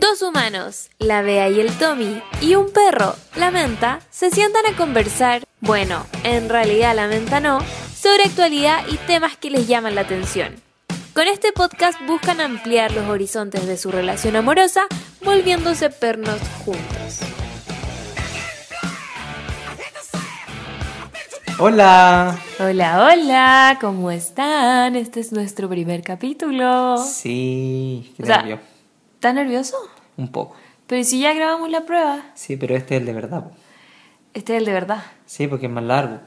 Dos humanos, la Bea y el Tommy, y un perro, la Menta, se sientan a conversar, bueno, en realidad la Menta no, sobre actualidad y temas que les llaman la atención. Con este podcast buscan ampliar los horizontes de su relación amorosa, volviéndose pernos juntos. Hola. Hola, hola, ¿cómo están? Este es nuestro primer capítulo. Sí, qué O sea, nervio. ¿Estás nervioso? Un poco. Pero ¿y si ya grabamos la prueba, Sí, pero este es el de verdad. po. este es el de verdad. Sí, porque es más largo.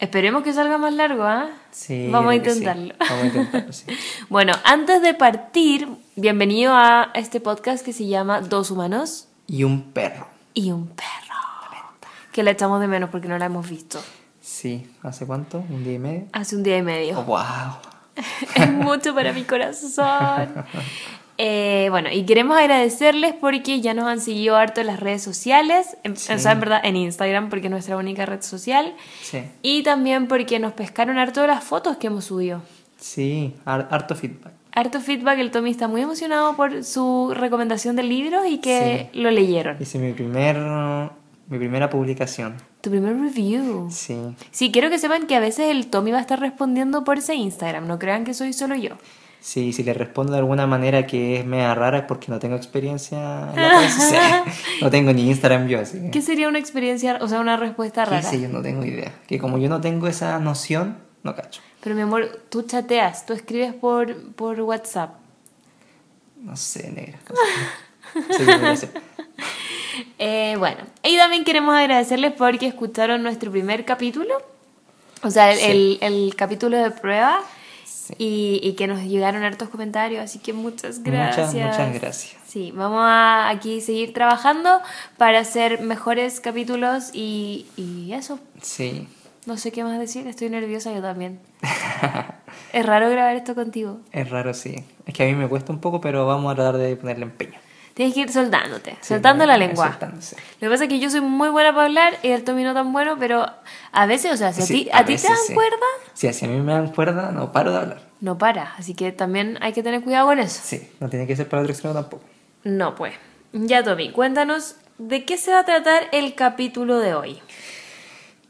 Esperemos que salga más largo, ¿ah? Sí. Vamos a sí. intentarlo. Vamos a intentarlo, sí. Bueno, antes de partir, bienvenido a este podcast que se llama Dos Humanos Y un perro. y un perro. Que la echamos de menos porque no la hemos visto. Sí, ¿hace cuánto? ¿Un día y medio? Hace un día y medio. Oh, wow. es mucho para mi corazón. Eh, bueno, y queremos agradecerles porque ya nos han seguido harto en las redes sociales, en, Sí. o sea, en verdad en Instagram porque es nuestra única red social, Sí. y también porque nos pescaron harto de las fotos que hemos subido. Sí, har- harto feedback. Harto feedback, el Tommy está muy emocionado por su recomendación del libro y que lo leyeron. Hice mi primer mi primera publicación. Tu primer review. Sí. Sí, quiero que sepan que a veces el Tommy va a estar respondiendo por ese Instagram, no crean que soy solo yo. Sí, si le respondo de alguna manera que es media rara es porque no tengo experiencia en redes sociales. No tengo ni Instagram yo, así. ¿Qué sería una experiencia, o sea, una respuesta ¿Qué rara? sé? Yo no tengo idea. Que como yo no tengo esa noción, no cacho. Pero mi amor, tú chateas, tú escribes por, por WhatsApp. No sé, negra. No sé. No. Eh, bueno, y también queremos agradecerles porque escucharon nuestro primer capítulo, o sea, el, Sí. el- el capítulo de prueba, Sí. y, y que nos llegaron hartos comentarios, así que muchas gracias. Muchas, muchas gracias. Sí, vamos a aquí seguir trabajando para hacer mejores capítulos y, y eso. Sí. No sé qué más decir, estoy nerviosa yo también. es raro grabar esto contigo. Es raro, sí. Es que a mí me cuesta un poco, pero vamos a tratar de ponerle empeño. Tienes que ir soltándote, Sí, soltando la lengua. Lo que pasa es que yo soy muy buena para hablar y el Tommy no tan bueno, pero a veces, o sea, si a ti, a ti te dan sí. cuerda, Sí, si a mí me dan cuerda, no paro de hablar. no para. Así que también hay que tener cuidado con eso. Sí, no tiene que ser para el otro extremo tampoco. No, pues. Ya, Tommy, cuéntanos de qué se va a tratar el capítulo de hoy.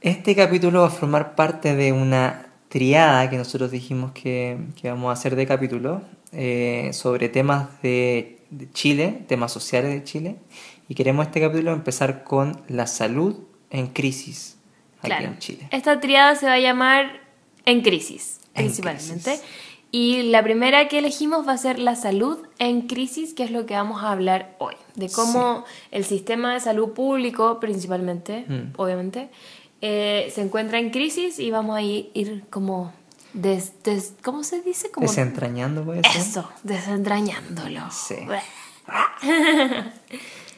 Este capítulo va a formar parte de una triada que nosotros dijimos que, que vamos a hacer de capítulo eh, sobre temas de, de Chile, temas sociales de Chile. Y queremos este capítulo empezar con la salud en crisis aquí Claro. en Chile. Esta triada se va a llamar En Crisis, En principalmente. crisis. Y la primera que elegimos va a ser la salud en crisis, que es lo que vamos a hablar hoy. De cómo el sistema de salud público, principalmente, Mm. obviamente, eh, se encuentra en crisis y vamos a ir como... Des, des- ¿Cómo se dice? Como Desentrañando, puede ser. Eso, desentrañándolo. Sí.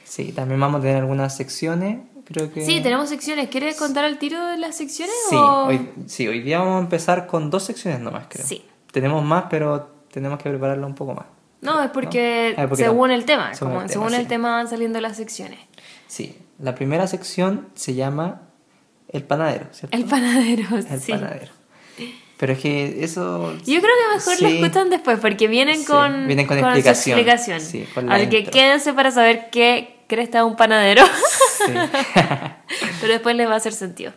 Sí, también vamos a tener algunas secciones. Creo que. Sí, tenemos secciones. ¿Quieres contar el tiro de las secciones? Sí, o- hoy, sí, hoy día vamos a empezar con dos secciones nomás, creo. Sí. Tenemos más, pero tenemos que prepararlo un poco más. No, es porque, ¿No? Ah, porque según no. el tema, Según como el tema, según el sí. tema van saliendo las secciones. Sí, la primera sección se llama El panadero, ¿cierto? El panadero, El sí. panadero. Pero es que eso... Yo creo que mejor lo Sí. escuchan después porque vienen Sí, con, vienen con su explicación. explicación. Sí, con Así que quédense para saber qué cresta es un panadero, pero después les va a hacer sentido.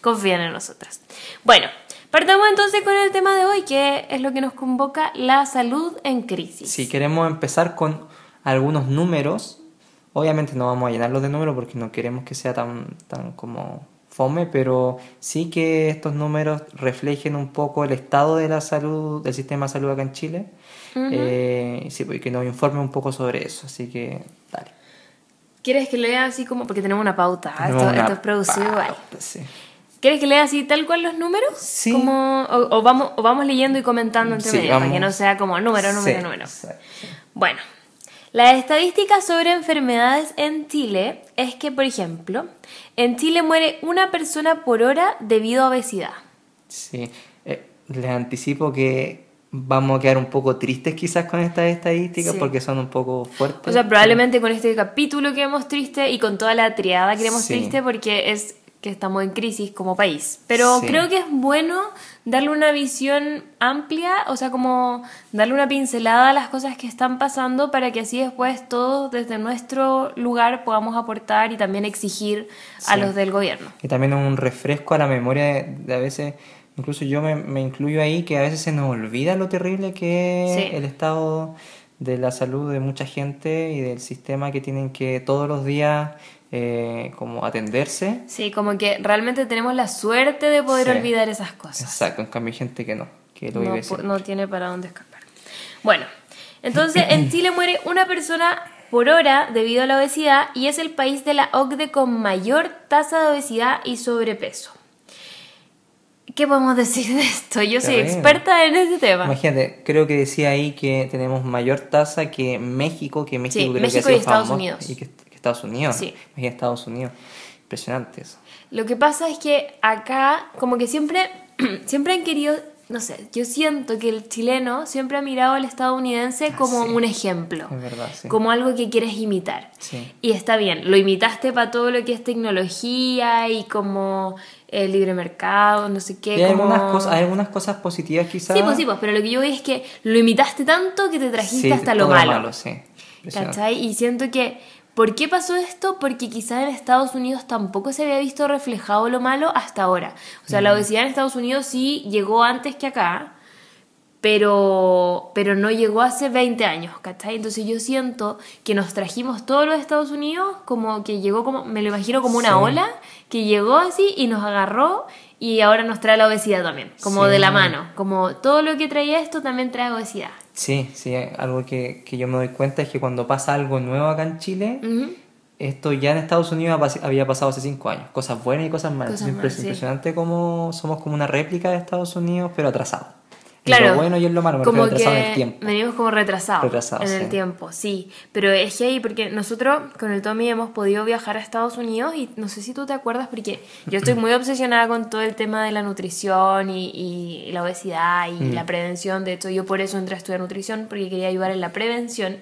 Confían en nosotras. Bueno, partamos entonces con el tema de hoy, que es lo que nos convoca, la salud en crisis. Sí, queremos empezar con algunos números. Obviamente no vamos a llenarlos de números porque no queremos que sea tan, tan como fome, pero sí que estos números reflejen un poco el estado de la salud, del sistema de salud acá en Chile. Eh, sí, pues, y que nos informe un poco sobre eso. Así que, dale. ¿Quieres que lea así como, porque tenemos una pauta, ah, Tenemos esto, una esto es producido pauta, sí. ¿Quieres que lea así tal cual los números? Sí. Como, o, o vamos, o vamos leyendo y comentando entre Sí, medio, para que no sea como número, número, número. Bueno, las estadísticas sobre enfermedades en Chile es que, por ejemplo, en Chile muere una persona por hora debido a obesidad. Sí, Eh, les anticipo que vamos a quedar un poco tristes quizás con estas estadísticas Sí. porque son un poco fuertes. O sea, probablemente con este capítulo quedemos triste y con toda la triada quedemos Sí. triste porque es que estamos en crisis como país. Pero Sí. creo que es bueno darle una visión amplia, o sea, como darle una pincelada a las cosas que están pasando para que así después todos desde nuestro lugar podamos aportar y también exigir a los del gobierno. Y también un refresco a la memoria de, de a veces, incluso yo me, me incluyo ahí, que a veces se nos olvida lo terrible que es Sí. el estado de la salud de mucha gente y del sistema que tienen que todos los días eh, como atenderse. Sí, como que realmente tenemos la suerte de poder Sí. olvidar esas cosas. Exacto, en cambio hay gente que no, que lo no, vive no tiene para dónde escapar. Bueno, entonces en Chile muere una persona por hora debido a la obesidad y es el país de la OCDE con mayor tasa de obesidad y sobrepeso. ¿Qué podemos decir de esto? Yo soy experta en ese tema. Imagínate, creo que decía ahí que tenemos mayor tasa que México, que México Sí, creo México que ha sido y Estados famoso- Unidos. Y que, que Estados Unidos. Sí. Imagínate Estados Unidos. Impresionante eso. Lo que pasa es que acá, como que siempre, siempre han querido, no sé, yo siento que el chileno siempre ha mirado al estadounidense como Ah, sí. un ejemplo, Es verdad, sí. como algo que quieres imitar. Sí. Y está bien, lo imitaste para todo lo que es tecnología y como el libre mercado, no sé qué. Y hay, como... algunas cosas, hay algunas cosas positivas quizás. Sí, pues sí, pues, pero lo que yo veo es que lo imitaste tanto que te trajiste hasta lo todo malo. sí. ¿Cachai? Y siento que, ¿por qué pasó esto? Porque quizás en Estados Unidos tampoco se había visto reflejado lo malo hasta ahora. O sea, la obesidad en Estados Unidos sí llegó antes que acá, pero, pero no llegó hace 20 años, ¿cachai? Entonces yo siento que nos trajimos todos los Estados Unidos, como que llegó como, me lo imagino como una Sí. ola, que llegó así y nos agarró y ahora nos trae la obesidad también, como Sí. de la mano, como todo lo que traía esto también trae obesidad. Sí, sí, algo que, que yo me doy cuenta es que cuando pasa algo nuevo acá en Chile, esto ya en Estados Unidos había pasado hace cinco años. Cosas buenas y cosas malas. Cosas es malas, sí. impresionante cómo somos como una réplica de Estados Unidos, pero atrasado. Claro. lo bueno y en lo malo, como atrasado en el que tiempo. venimos como retrasados, Retrasados, en el tiempo, sí. Pero es que ahí, porque nosotros con el Tommy hemos podido viajar a Estados Unidos y no sé si tú te acuerdas, porque yo estoy muy obsesionada con todo el tema de la nutrición y, y la obesidad y Mm. la prevención. De hecho, yo por eso entré a estudiar nutrición, porque quería ayudar en la prevención.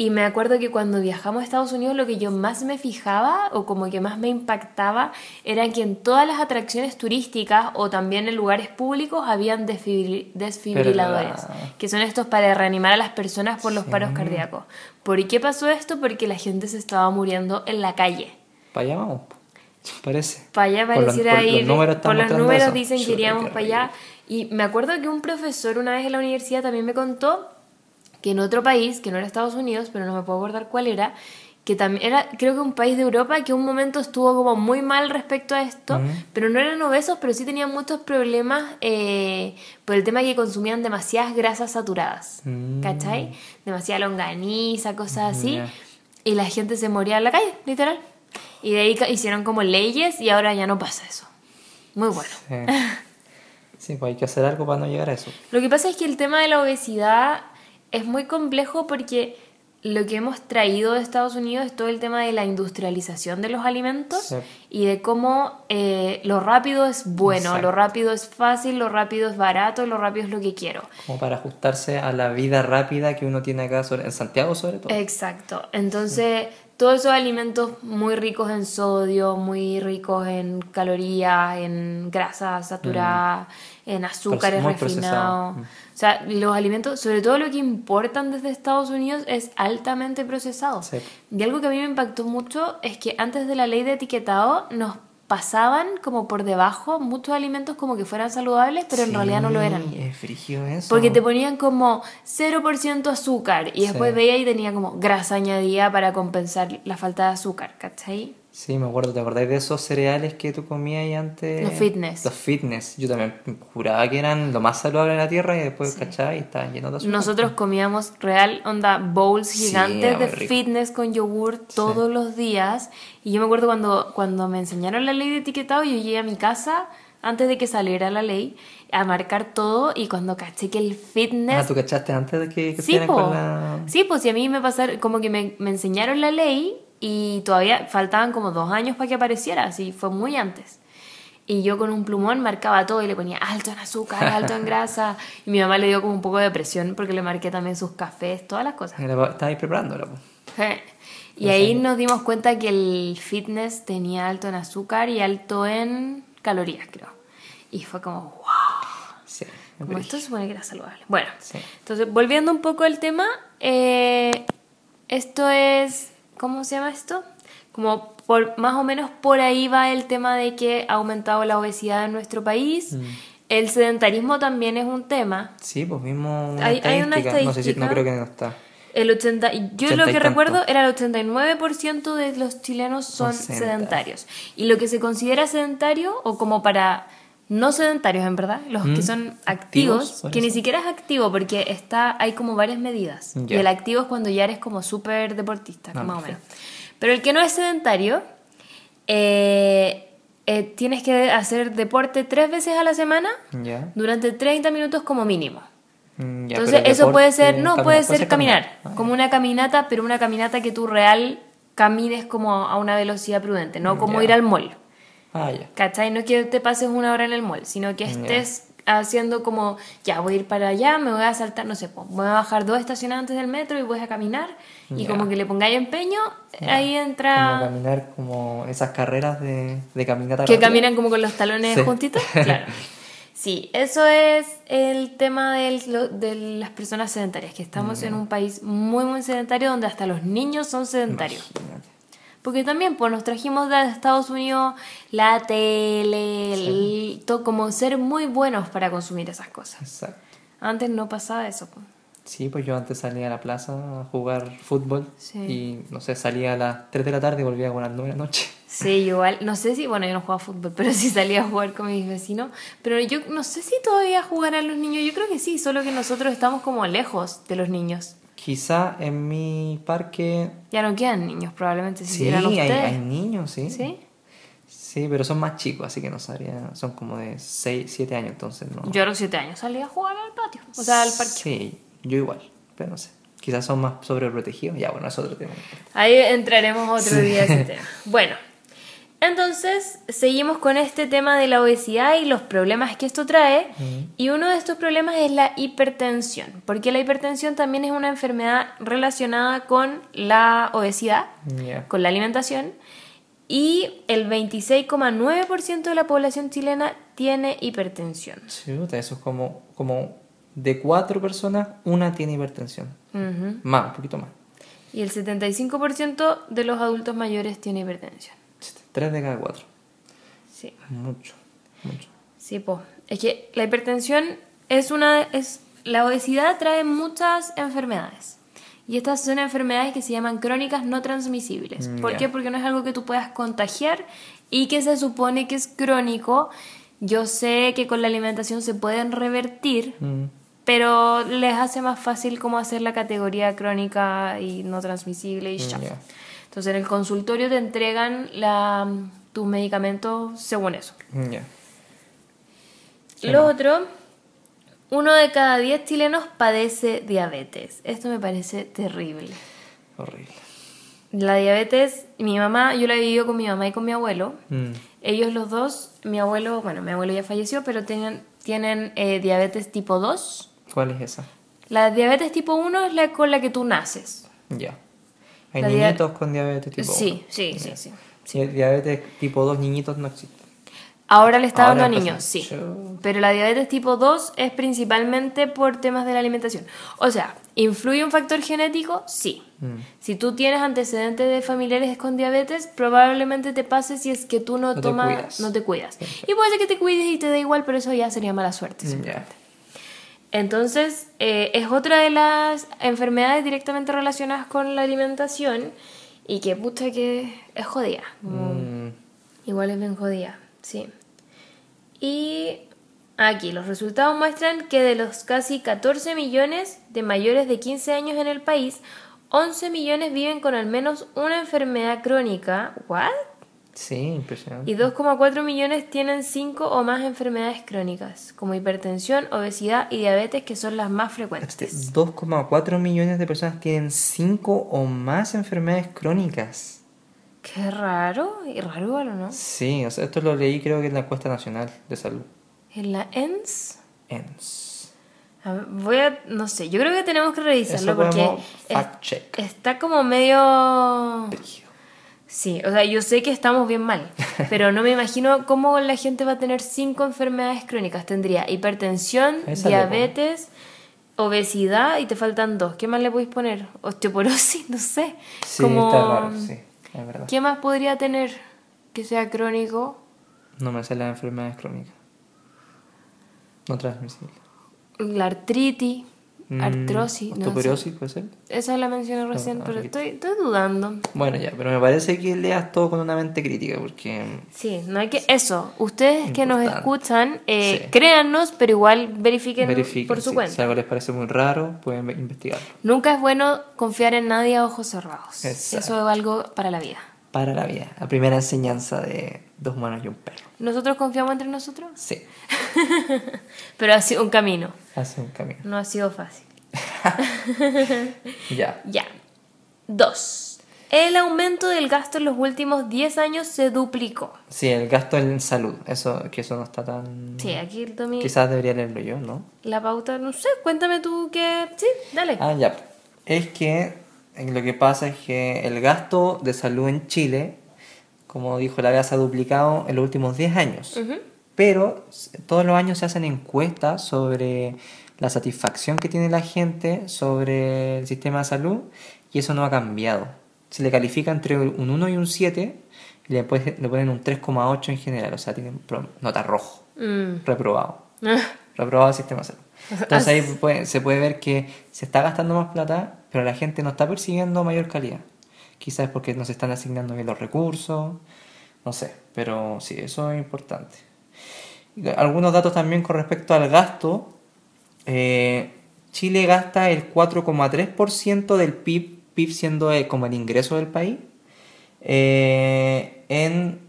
Y me acuerdo que cuando viajamos a Estados Unidos lo que yo más me fijaba o como que más me impactaba era que en todas las atracciones turísticas o también en lugares públicos habían desfibril- desfibriladores, que son estos para reanimar a las personas por los Sí. paros cardíacos. ¿Por qué pasó esto? Porque la gente se estaba muriendo en la calle. Para allá vamos, parece. Para allá Por los- pareciera por los ir. números por los números dicen que iríamos para allá. Y me acuerdo que un profesor una vez en la universidad también me contó que en otro país, que no era Estados Unidos, pero no me puedo acordar cuál era, que también era, creo que un país de Europa que un momento estuvo como muy mal respecto a esto, pero no eran obesos, pero sí tenían muchos problemas eh, por el tema de que consumían demasiadas grasas saturadas, Mm. ¿cachai? Demasiada longaniza, cosas así, Ya. y la gente se moría en la calle, literal. Y de ahí hicieron como leyes y ahora ya no pasa eso. Muy bueno. Sí. Sí, pues hay que hacer algo para no llegar a eso. Lo que pasa es que el tema de la obesidad es muy complejo porque lo que hemos traído de Estados Unidos es todo el tema de la industrialización de los alimentos Sí. y de cómo eh, lo rápido es bueno, Exacto. lo rápido es fácil, lo rápido es barato, lo rápido es lo que quiero. Como para ajustarse a la vida rápida que uno tiene acá, sobre- en Santiago sobre todo. Exacto. Entonces, todos esos alimentos muy ricos en sodio, muy ricos en calorías, en grasas saturadas, en azúcares refinados. Mm. O sea, los alimentos, sobre todo lo que importan desde Estados Unidos, es altamente procesado. Sí. Y algo que a mí me impactó mucho es que antes de la ley de etiquetado nos pasaban como por debajo muchos alimentos como que fueran saludables, pero en realidad no lo eran. Es eso. Porque te ponían como 0% azúcar y después Sí. veía y tenía como grasa añadida para compensar la falta de azúcar, ¿cachai? Sí, me acuerdo, ¿te acordáis de esos cereales que tú comías ahí antes? Los fitness. Los fitness. Yo también juraba que eran lo más saludable de la tierra y después, ¿cachai? Y estaban llenos de azúcar. Nosotros comíamos real onda bowls Sí, gigantes era de rico. fitness con yogur todos los días. Y yo me acuerdo cuando, cuando me enseñaron la ley de etiquetado, yo llegué a mi casa antes de que saliera la ley a marcar todo y cuando caché que el fitness Ah, ¿tú cachaste antes de que, que Sí, po. con la...? Sí, pues si a mí me pasaron, como que me, me enseñaron la ley y todavía faltaban como dos años para que apareciera, así fue muy antes. Y yo con un plumón marcaba todo y le ponía alto en azúcar, alto en grasa. Y mi mamá le dio como un poco de presión porque le marqué también sus cafés, todas las cosas. Estabais preparándola, po. Eh. Y ahí nos dimos cuenta que el fitness tenía alto en azúcar y alto en calorías, creo. Y fue como, wow. Sí. Como esto se supone que era saludable. Bueno, Sí. entonces volviendo un poco al tema, eh, esto es, ¿cómo se llama esto? Como por, más o menos por ahí va el tema de que ha aumentado la obesidad en nuestro país. Mm. El sedentarismo también es un tema. Sí, pues vimos una Hay- hay una estadística. No sé si, no creo que no está. El 80, yo 80 lo que recuerdo era el 89% de los chilenos son Son sedentarios. Y lo que se considera sedentario o como para no sedentarios en verdad, los Mm, que son activos, que ni siquiera es activo porque está hay como varias medidas. Y el activo es cuando ya eres como súper deportista, Ah, más o menos. Pero el que no es sedentario, eh, eh, tienes que hacer deporte tres veces a la semana durante 30 minutos como mínimo. Mm, Entonces eso puede ser, no, puede ser caminar, Ah, como una caminata, pero una caminata que tú real camines como a una velocidad prudente, no como Ya. ir al mall, Ah, ya. ¿cachai? No que te pases una hora en el mall, sino que estés haciendo como, ya voy a ir para allá, me voy a saltar, no sé, pues, voy a bajar dos estaciones antes del metro y voy a caminar, y como que le pongáis empeño, ahí Como entra... caminar como esas carreras de, de caminata Que rápida. caminan como con los talones Sí. juntitos. Claro. Sí, eso es el tema del- de las personas sedentarias, que estamos en un país muy, muy sedentario donde hasta los niños son sedentarios. Imagínate. Porque también pues, nos trajimos de Estados Unidos la tele, el- todo, como ser muy buenos para consumir esas cosas. Exacto. Antes no pasaba eso. pues. Sí, pues yo antes salía a la plaza a jugar fútbol Sí. y no sé, salía a las 3 de la tarde y volvía como a las 9 de la noche. Sí, igual, no sé si, bueno, yo no jugaba fútbol, pero sí salía a jugar con mis vecinos. Pero yo no sé si todavía jugarán los niños, yo creo que sí, solo que nosotros estamos como lejos de los niños. Quizá en mi parque Ya no quedan niños, probablemente si sí, hay, hay niños, sí. ¿Sí? Sí, pero son más chicos, así que no sabría. Son como de 6, 7 años, entonces no. Yo a los siete años salía a jugar al patio, o sea, al parque. Sí, yo igual, pero no sé. Quizás son más sobreprotegidos. Ya, bueno, es otro tema. Ahí entraremos otro día a ese tema. Bueno, entonces seguimos con este tema de la obesidad y los problemas que esto trae. Y uno de estos problemas es la hipertensión, porque la hipertensión también es una enfermedad relacionada con la obesidad, con la alimentación. Y el 26,9% de la población chilena tiene hipertensión. Chuta, eso es como, como de cuatro personas, una tiene hipertensión. Más, un poquito más. Y el 75% de los adultos mayores tiene hipertensión. Tres de cada cuatro. Sí. Mucho, mucho. Sí, po. Es que la hipertensión es una. es La obesidad trae muchas enfermedades. Y estas son enfermedades que se llaman crónicas no transmisibles. Mm, ¿Por qué? Porque no es algo que tú puedas contagiar y que se supone que es crónico. Yo sé que con la alimentación se pueden revertir, Mm, pero les hace más fácil como hacer la categoría crónica y no transmisible y ya. Mm, ya. Entonces en el consultorio te entregan la, tus medicamentos según eso. mm, ya. ¿Qué Lo otro, uno de cada diez chilenos padece diabetes. Esto me parece terrible. Horrible. La diabetes, mi mamá, yo la he vivido con mi mamá y con mi abuelo. Mm, Ellos los dos, mi abuelo, bueno, mi abuelo ya falleció, pero tienen, tienen eh, diabetes tipo 2. ¿Cuál es esa? La diabetes tipo 1 es la con la que tú naces. Ya. Hay La niñitos con diabetes tipo sí, 1. sí, sí, sí. Sí, diabetes tipo 2 niñitos no existen. Ahora le está Ahora dando a niños, sí. Yo- Pero la diabetes tipo 2 es principalmente por temas de la alimentación. O sea, ¿influye un factor genético? Sí. Mm, Si tú tienes antecedentes de familiares con diabetes, probablemente te pase si es que tú no, No te tomas, cuidas. no te cuidas. Sí, sí. Y puede ser que te cuides y te dé igual, pero eso ya sería mala suerte. mm, simplemente. ya. Entonces, eh, es otra de las enfermedades directamente relacionadas con la alimentación y que pucha que es jodida. como- Mm, Igual es bien jodida, sí. Y aquí los resultados muestran que de los casi 14 millones de mayores de 15 años en el país, 11 millones viven con al menos una enfermedad crónica. ¿What? Sí, impresionante. Y 2,4 millones tienen 5 o más enfermedades crónicas, como hipertensión, obesidad y diabetes, que son las más frecuentes. Este, 2,4 millones de personas tienen 5 o más enfermedades crónicas. Qué raro, y raro igual, ¿o no? Sí, o sea, esto lo leí creo que en la encuesta nacional de salud. En la ENS, ENS. A ver, voy a, no sé, yo creo que tenemos que revisarlo Eso porque es- fact check. está como medio... Brígido. Sí, o sea, yo sé que estamos bien mal, pero no me imagino cómo la gente va a tener cinco enfermedades crónicas. Tendría hipertensión, Esa diabetes, obesidad y te faltan dos. ¿Qué más le podéis poner? Osteoporosis, no sé. Sí, como... está raro, sí, es verdad. ¿Qué más podría tener que sea crónico? No me sé las enfermedades crónicas. No transmisibles. La artritis, Mm, artrosis, no sé. Osteoporosis, puede ser. Esa la mencioné recién, ah, pero estoy, estoy dudando. Bueno, ya, pero me parece que leas todo con una mente crítica, porque Sí, no hay que... Eso, ustedes que nos escuchan, eh, Sí. créannos, pero igual verifiquen, verifiquen. por su sí, cuenta. Si algo les parece muy raro, pueden ve- investigarlo. Nunca es bueno confiar en nadie a ojos cerrados. Exacto. Eso es algo para la vida. Para la vida. La primera enseñanza de dos humanos y un perro. ¿Nosotros confiamos entre nosotros? Sí, Pero ha sido un camino, hace un camino. no ha sido fácil. Ya. Ya. Dos. El aumento del gasto en los últimos 10 años se duplicó. Sí, el gasto en salud. Eso, que eso no está tan. Sí, aquí el Tommy... Quizás debería leerlo yo, ¿no? La pauta, no sé, cuéntame tú qué... Sí, dale. Ah, ya. Es que lo que pasa es que el gasto de salud en Chile, como dijo la vez, se ha duplicado en los últimos 10 años. Ujú. Pero todos los años se hacen encuestas sobre la satisfacción que tiene la gente sobre el sistema de salud y eso no ha cambiado. Se le califica entre un 1 y un 7 y le, ponen un 3,8 en general, o sea, tiene nota rojo, Mm. reprobado. reprobado el sistema de salud. Entonces ahí puede- se puede ver que se está gastando más plata, pero la gente no está persiguiendo mayor calidad. Quizás porque no se están asignando bien los recursos, no sé, pero sí, eso es importante. Algunos datos también con respecto al gasto. Eh, Chile gasta el 4,3% del PIB, PIB siendo eh, como el ingreso del país, eh, en,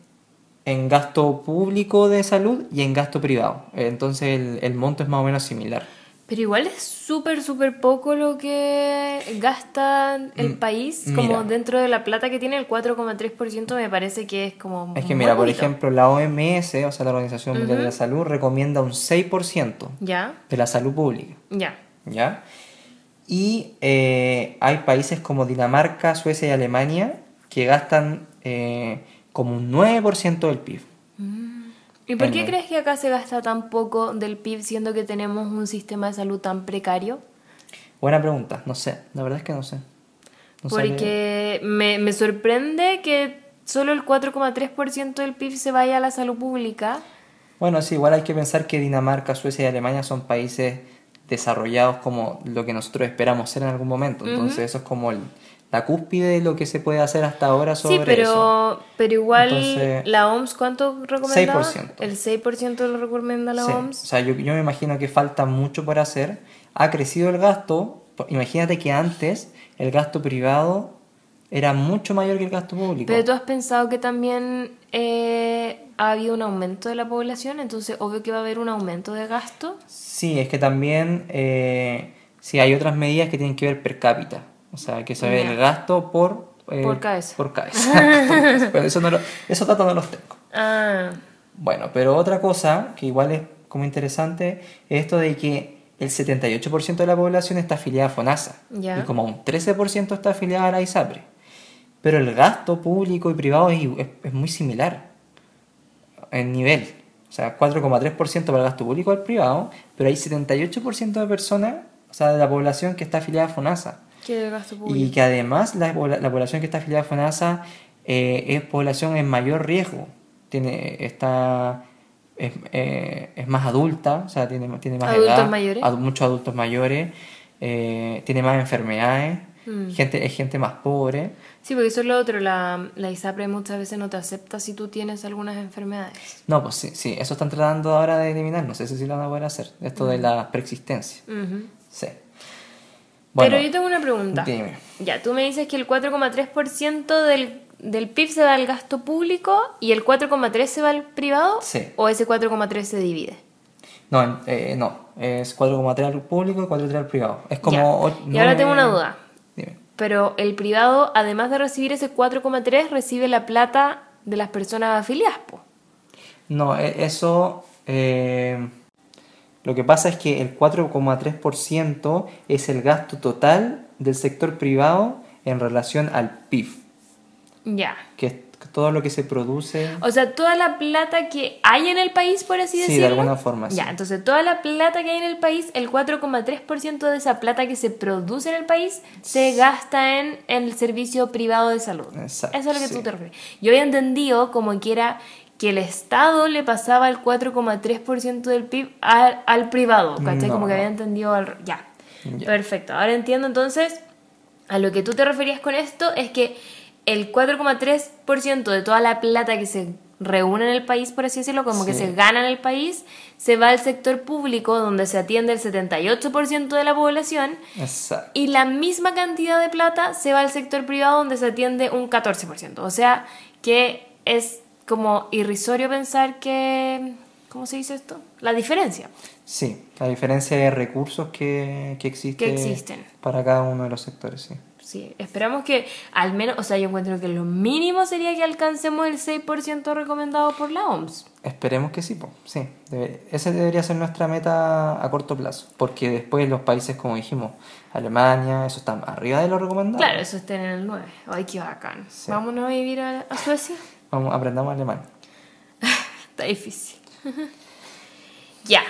en gasto público de salud y en gasto privado. Entonces el, el monto es más o menos similar. Pero igual es súper, súper poco lo que gasta el Mm, país, mira. como dentro de la plata que tiene el 4,3% me parece que es como... Es que mira, por poquito. ejemplo, la OMS, o sea, la Organización Mundial de la. Salud, recomienda un 6% Ya, de la salud pública. ya. ¿ya? Y eh, hay países como Dinamarca, Suecia y Alemania que gastan eh, como un 9% del PIB. ¿Y por qué crees que acá se gasta tan poco del PIB siendo que tenemos un sistema de salud tan precario? Buena pregunta, no sé, la verdad es que no sé. No Porque me, me sorprende que solo el 4,3% del PIB se vaya a la salud pública. Bueno, sí, igual hay que pensar que Dinamarca, Suecia y Alemania son países desarrollados como lo que nosotros esperamos ser en algún momento. Entonces eso es como el- la cúspide de lo que se puede hacer hasta ahora sobre Sí, pero, eso. pero igual Entonces, la OMS, ¿cuánto recomienda? 6%. El 6% lo recomienda la Sí, OMS. O sea, yo, yo me imagino que falta mucho por hacer. Ha crecido el gasto. Imagínate que antes el gasto privado era mucho mayor que el gasto público. Pero tú has pensado que también eh, ha habido un aumento de la población, entonces obvio que va a haber un aumento de gasto. Sí, es que también eh, sí hay otras medidas que tienen que ver per cápita. O sea, que saber Ya. el gasto por... eh, Por cabeza. Por cabeza. Por cabeza. Pero eso no lo- esos datos no los tengo. Ah, Bueno, pero otra cosa que igual es como interesante es esto de que el 78% de la población está afiliada a FONASA Ya. y como un 13% está afiliada a la ISAPRE. Pero el gasto público y privado es, es- es muy similar en nivel. O sea, 4,3% para el gasto público y el privado, pero hay 78% de personas, o sea, de la población que está afiliada a FONASA. Y que además la, la población que está afiliada a FONASA eh, es población en mayor riesgo. Tiene, está, es, eh, es más adulta, o sea, tiene, tiene más ¿Adultos edad. mayores? ad- muchos adultos mayores. eh, tiene más enfermedades. Mm. Gente, es gente más pobre. Sí, porque eso es lo otro, la, la ISAPRE muchas veces no te acepta si tú tienes algunas enfermedades. No, pues sí, sí, eso están tratando ahora de eliminar. No sé si lo van a poder hacer. Esto de la preexistencia. Sí. Bueno, Pero yo tengo una pregunta. dime. Ya, tú me dices que el 4,3% del, del PIB se va al gasto público y el 4,3% se va al privado. Sí. ¿O ese 4,3% se divide? No, eh, no. Es 4,3 al público y 4,3 al privado. Es como... Ya. Y ahora tengo una duda. Dime. Pero el privado, además de recibir ese 4,3, recibe la plata de las personas afiliadas, po. No, e- eso. eh, Lo que pasa es que el 4,3% es el gasto total del sector privado en relación al PIB, Ya. que es todo lo que se produce. O sea, toda la plata que hay en el país, por así Sí, de decirlo. alguna forma, sí. Ya, entonces toda la plata que hay en el país, el 4,3% de esa plata que se produce en el país se gasta en, el servicio privado de salud. Exacto, Eso es lo que sí. tú te refieres. Yo había entendido como que era que el Estado le pasaba el 4,3% del PIB al, al privado, ¿cachai? No, como que había entendido al... Ya. Ya. Perfecto. Ahora entiendo entonces a lo que tú te referías con esto es que el 4,3% de toda la plata que se reúne en el país, por así decirlo, como que se gana en el país, se va al sector público donde se atiende el 78% de la población Exacto. y la misma cantidad de plata se va al sector privado donde se atiende un 14%. O sea que es como irrisorio pensar que... ¿Cómo se dice esto? La diferencia. Sí, la diferencia de recursos que, que existe Que existen. para cada uno de los sectores, sí. Sí, esperamos que al menos, o sea, yo encuentro que lo mínimo sería que alcancemos el 6% recomendado por la OMS. Esperemos que sí, po. sí. Debe- esa debería ser nuestra meta a corto plazo, porque después los países, como dijimos, Alemania, eso está arriba de lo recomendado. Claro, eso está en el 9. Ay, qué bacán. Sí. Vámonos a vivir a, a Suecia. Vamos, aprendamos alemán. Está difícil. ya.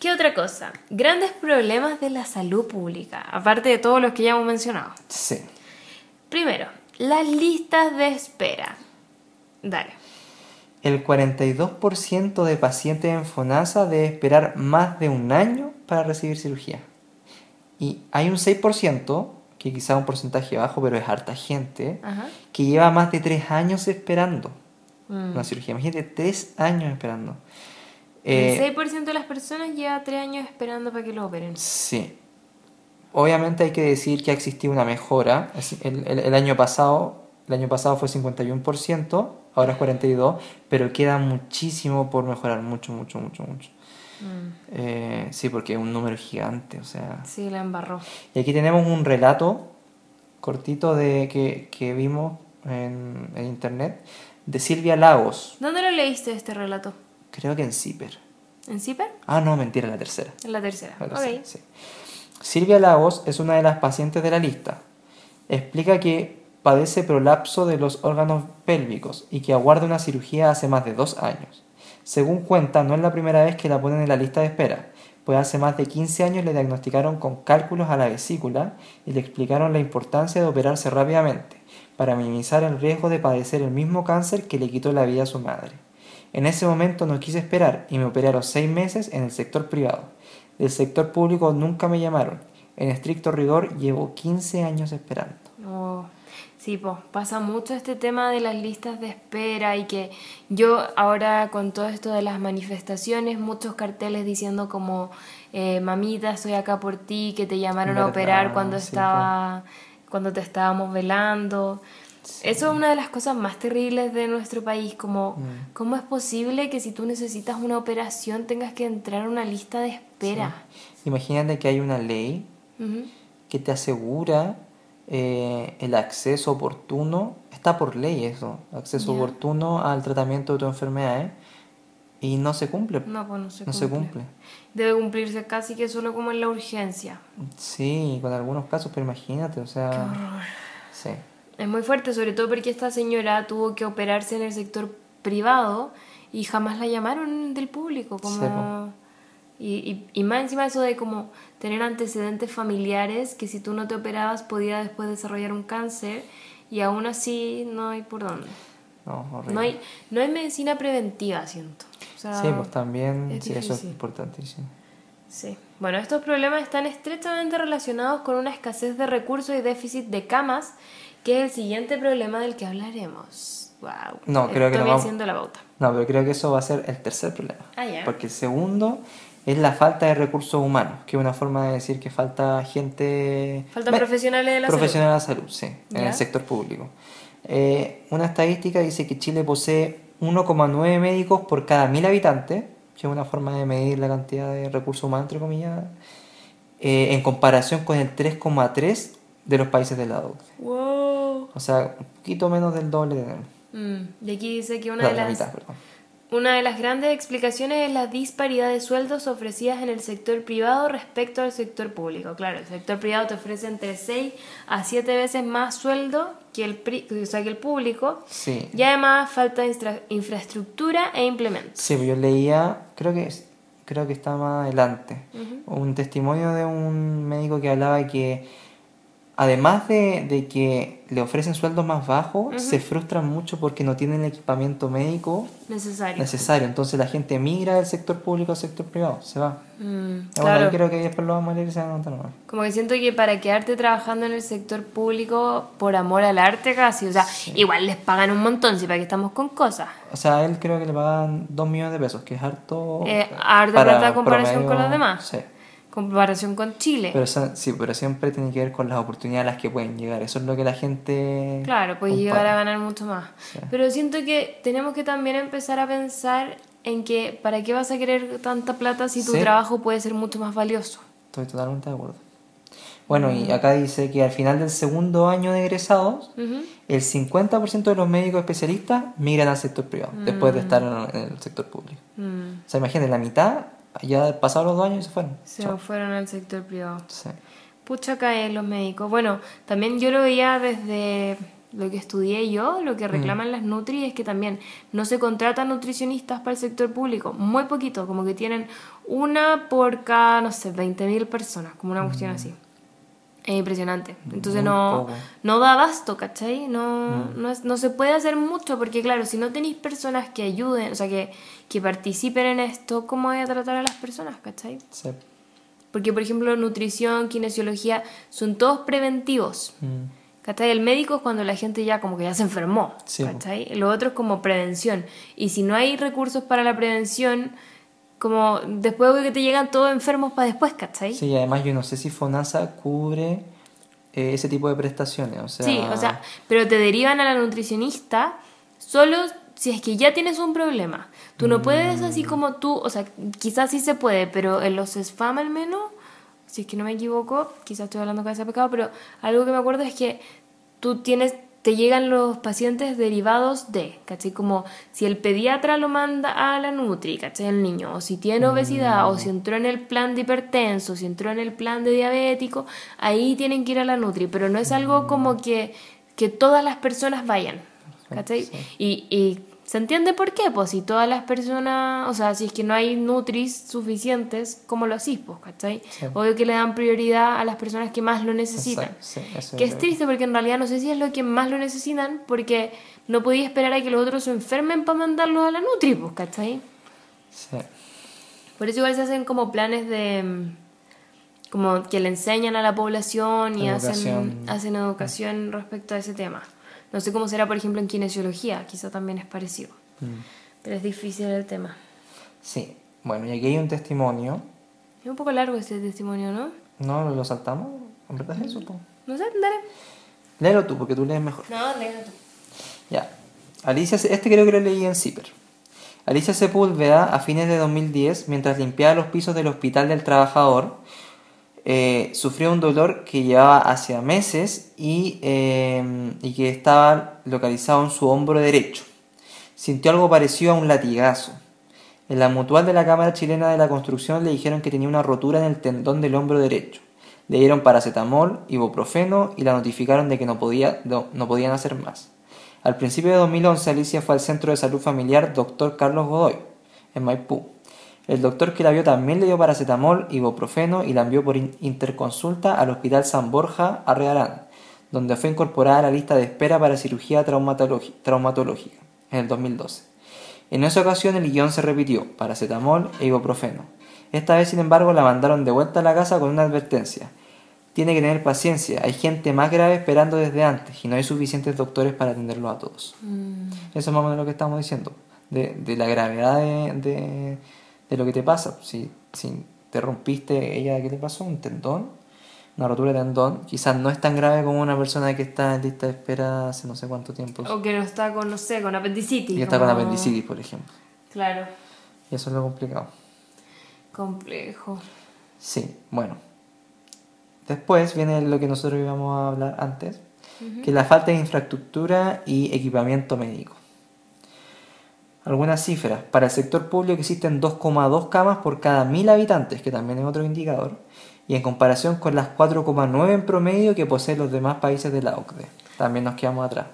¿Qué otra cosa? Grandes problemas de la salud pública, aparte de todos los que ya hemos mencionado. Sí. Primero, las listas de espera. Dale. El 42% de pacientes en FONASA debe esperar más de un año para recibir cirugía. Y hay un 6%, que quizá un porcentaje bajo, pero es harta gente, Ajá. que lleva más de 3 años esperando Mm. una cirugía. Imagínate, 3 años esperando. Eh, el 6% de las personas lleva 3 años esperando para que lo operen. Sí. Obviamente hay que decir que ha existido una mejora. Es- El, el- el año pasado, el año pasado fue 51%, ahora es 42%, pero queda muchísimo por mejorar, mucho, mucho, mucho, mucho. Mm. Eh, sí, porque es un número gigante, o sea. Sí, la embarró. Y aquí tenemos un relato cortito de que, que vimos en, en internet de Silvia Lagos, ¿Dónde lo leíste este relato? creo que en CIPER. ¿En CIPER? Ah, no, mentira, la tercera. En la tercera. La Ok. tercera, sí. Silvia Lagos es una de las pacientes de la lista. Explica que padece prolapso de los órganos pélvicos y que aguarda una cirugía hace más de dos años. Según cuenta, no es la primera vez que la ponen en la lista de espera, pues hace más de 15 años le diagnosticaron con cálculos a la vesícula y le explicaron la importancia de operarse rápidamente para minimizar el riesgo de padecer el mismo cáncer que le quitó la vida a su madre. En ese momento no quise esperar y me operé a los seis meses en el sector privado. Del sector público nunca me llamaron. En estricto rigor llevo 15 años esperando. Oh, sí, pues pasa mucho este tema de las listas de espera y que yo ahora con todo esto de las manifestaciones, muchos carteles diciendo como, eh, mamita, estoy acá por ti, que te llamaron a operar cuando sí, estaba, cuando te estábamos velando. Eso es una de las cosas más terribles de nuestro país, como Mm. cómo es posible que si tú necesitas una operación tengas que entrar a una lista de espera. Imagínate que hay una ley que te asegura eh, el acceso oportuno, está por ley eso, acceso oportuno al tratamiento de tu enfermedad y no se cumple. No, pues no se No cumple. se cumple. Debe cumplirse casi que solo como en la urgencia. Sí, con algunos casos, pero imagínate, o sea... Qué horror. Sí, Es muy fuerte, sobre todo porque esta señora tuvo que operarse en el sector privado y jamás la llamaron del público. Como... Sí. Y, y, y más encima eso de como tener antecedentes familiares que si tú no te operabas podía después desarrollar un cáncer y aún así no hay por dónde. no, horrible. No hay, no hay medicina preventiva, siento. O sea, Sí, pues también, es sí, eso es importantísimo. Sí. Bueno, estos problemas están estrechamente relacionados con una escasez de recursos y déficit de camas, que es el siguiente problema del que hablaremos. Wow. No, creo que no vamos- la pauta. No, pero creo que eso va a ser el tercer problema. Ah, ya. Porque el segundo es la falta de recursos humanos, que es una forma de decir que falta gente... Faltan profesionales de la Profesionales de la salud, sí, en Ya. el sector público. Eh, una estadística dice que Chile posee 1,9 médicos por cada mil habitantes, que es una forma de medir la cantidad de recursos humanos, entre comillas, eh, en comparación con el 3,3 de los países de la OCDE. salud. Wow. O sea, un poquito menos del doble de Mm, Y aquí dice que una de la las mitad, perdón. Una de las grandes explicaciones es la disparidad de sueldos ofrecidas en el sector privado respecto al sector público. Claro, el sector privado te ofrece entre 6 a 7 veces más sueldo que el, pri- o sea, que el público. Sí. Y además falta instra- infraestructura e implementos. Sí, yo leía, creo que creo que está más adelante, un testimonio de un médico que hablaba que además de, de que le ofrecen sueldos más bajos, se frustran mucho porque no tienen equipamiento médico Necesario. necesario. Entonces la gente migra del sector público al sector privado, se va. Mm, Bueno, claro. creo que después lo vamos a leer y se van a notar más. Como que siento que para quedarte trabajando en el sector público por amor al arte casi, o sea, igual les pagan un montón, si para que estamos con cosas. O sea, a él creo que le pagan 2 millones de pesos, que es harto. Eh, harta para comparación con los demás. Sí. Comparación con Chile. Pero, sí, pero siempre tiene que ver con las oportunidades a las que pueden llegar. Eso es lo que la gente. Claro, compara. llegar a ganar mucho más. Pero siento que tenemos que también empezar a pensar en que para qué vas a querer tanta plata si tu Sí. trabajo puede ser mucho más valioso. Estoy totalmente de acuerdo. Bueno, y acá dice que al final del segundo año de egresados, Ujú. el 50% de los médicos especialistas migran al sector privado, después de estar en, el sector público. Mm, O sea, imagínate, la mitad ya pasaron los dos años y se fueron. se Chao. fueron al sector privado. Sí. Pucha caen los médicos. Bueno, también yo lo veía desde lo que estudié yo, lo que reclaman las Nutri es que también no se contratan nutricionistas para el sector público, muy poquito, como que tienen una por cada, no sé, 20.000 personas, como una cuestión así. Es impresionante. Entonces Muy no, poco. no da abasto, ¿cachai? No, no, es- no se puede hacer mucho porque, claro, si no tenéis personas que ayuden, o sea, que, que participen en esto, ¿cómo voy a tratar a las personas, ¿cachai? Sí. Porque, por ejemplo, nutrición, kinesiología, son todos preventivos. Mm. ¿Cachai? El médico es cuando la gente ya como que ya se enfermó. Sí. ¿Cachai? Lo otro es como prevención. Y si no hay recursos para la prevención, como después de que te llegan todos enfermos para después, ¿cachai? Sí, y además yo no sé si FONASA cubre eh, ese tipo de prestaciones. O sea, Sí, o sea, pero te derivan a la nutricionista solo si es que ya tienes un problema. Tú no puedes así Mm. como tú, o sea, quizás sí se puede, pero en los spam al menos, si es que no me equivoco, quizás estoy hablando cabeza de pecado, pero algo que me acuerdo es que tú tienes, te llegan los pacientes derivados de, ¿cachai? Como si el pediatra lo manda a la Nutri, ¿cachai? El niño, o si tiene obesidad, o si entró en el plan de hipertenso, si entró en el plan de diabético, ahí tienen que ir a la Nutri, pero no es algo como que, que todas las personas vayan, ¿cachai? Y, y se entiende por qué, pues si todas las personas, o sea, si es que no hay Nutris suficientes, ¿cómo lo hacís, pues, ¿cachai? Sí. Obvio que le dan prioridad a las personas que más lo necesitan. Exacto, sí, eso Que es triste porque en realidad no sé si es lo que más lo necesitan porque no podía esperar a que los otros se enfermen para mandarlos a la Nutri, pues, ¿cachai? Sí. Por eso igual se hacen como planes de... mm, como que le enseñan a la población y hacen, hacen educación respecto a ese tema. No sé cómo será, por ejemplo, en kinesiología, quizá también es parecido. Mm. Pero es difícil el tema. Sí. Bueno, y aquí hay un testimonio. Es un poco largo este testimonio, ¿no? ¿No lo saltamos? ¿En verdad es eso? po? No sé, dale. Léelo tú, porque tú lees mejor. No, léelo tú. Ya. Alicia, este creo que lo leí en Zipper. Alicia Sepúlveda, a fines de 2010, mientras limpiaba los pisos del Hospital del Trabajador, eh, sufrió un dolor que llevaba hacia meses y, eh, y que estaba localizado en su hombro derecho. Sintió algo parecido a un latigazo. En la mutual de la Cámara Chilena de la Construcción le dijeron que tenía una rotura en el tendón del hombro derecho. Le dieron paracetamol, ibuprofeno y la notificaron de que no, no podían hacer más. Al principio de 2011, Alicia fue al Centro de Salud Familiar Dr. Carlos Godoy, en Maipú. El doctor que la vio también le dio paracetamol, ibuprofeno y la envió por in- interconsulta al Hospital San Borja Arrearán, donde fue incorporada a la lista de espera para cirugía traumatológica en el 2012. En esa ocasión el guion se repitió, paracetamol e ibuprofeno. Esta vez, sin embargo, la mandaron de vuelta a la casa con una advertencia. Tiene que tener paciencia, hay gente más grave esperando desde antes y no hay suficientes doctores para atenderlos a todos. Eso es más o menos lo que estamos diciendo, de, de la gravedad de, de, de lo que te pasa. Si, si te rompiste, ella, ¿qué le pasó? Un tendón, una rotura de tendón, quizás no es tan grave como una persona que está en lista de espera hace no sé cuánto tiempo. O que no está con, no sé, con apendicitis. Y está con apendicitis, por ejemplo. Claro, Y eso es lo complicado. complejo. Sí, bueno. Después viene lo que nosotros íbamos a hablar antes, que es la falta de infraestructura y equipamiento médico. Algunas cifras. Para el sector público existen 2,2 camas por cada 1000 habitantes, que también es otro indicador, y en comparación con las 4,9 en promedio que poseen los demás países de la OCDE. También nos quedamos atrás.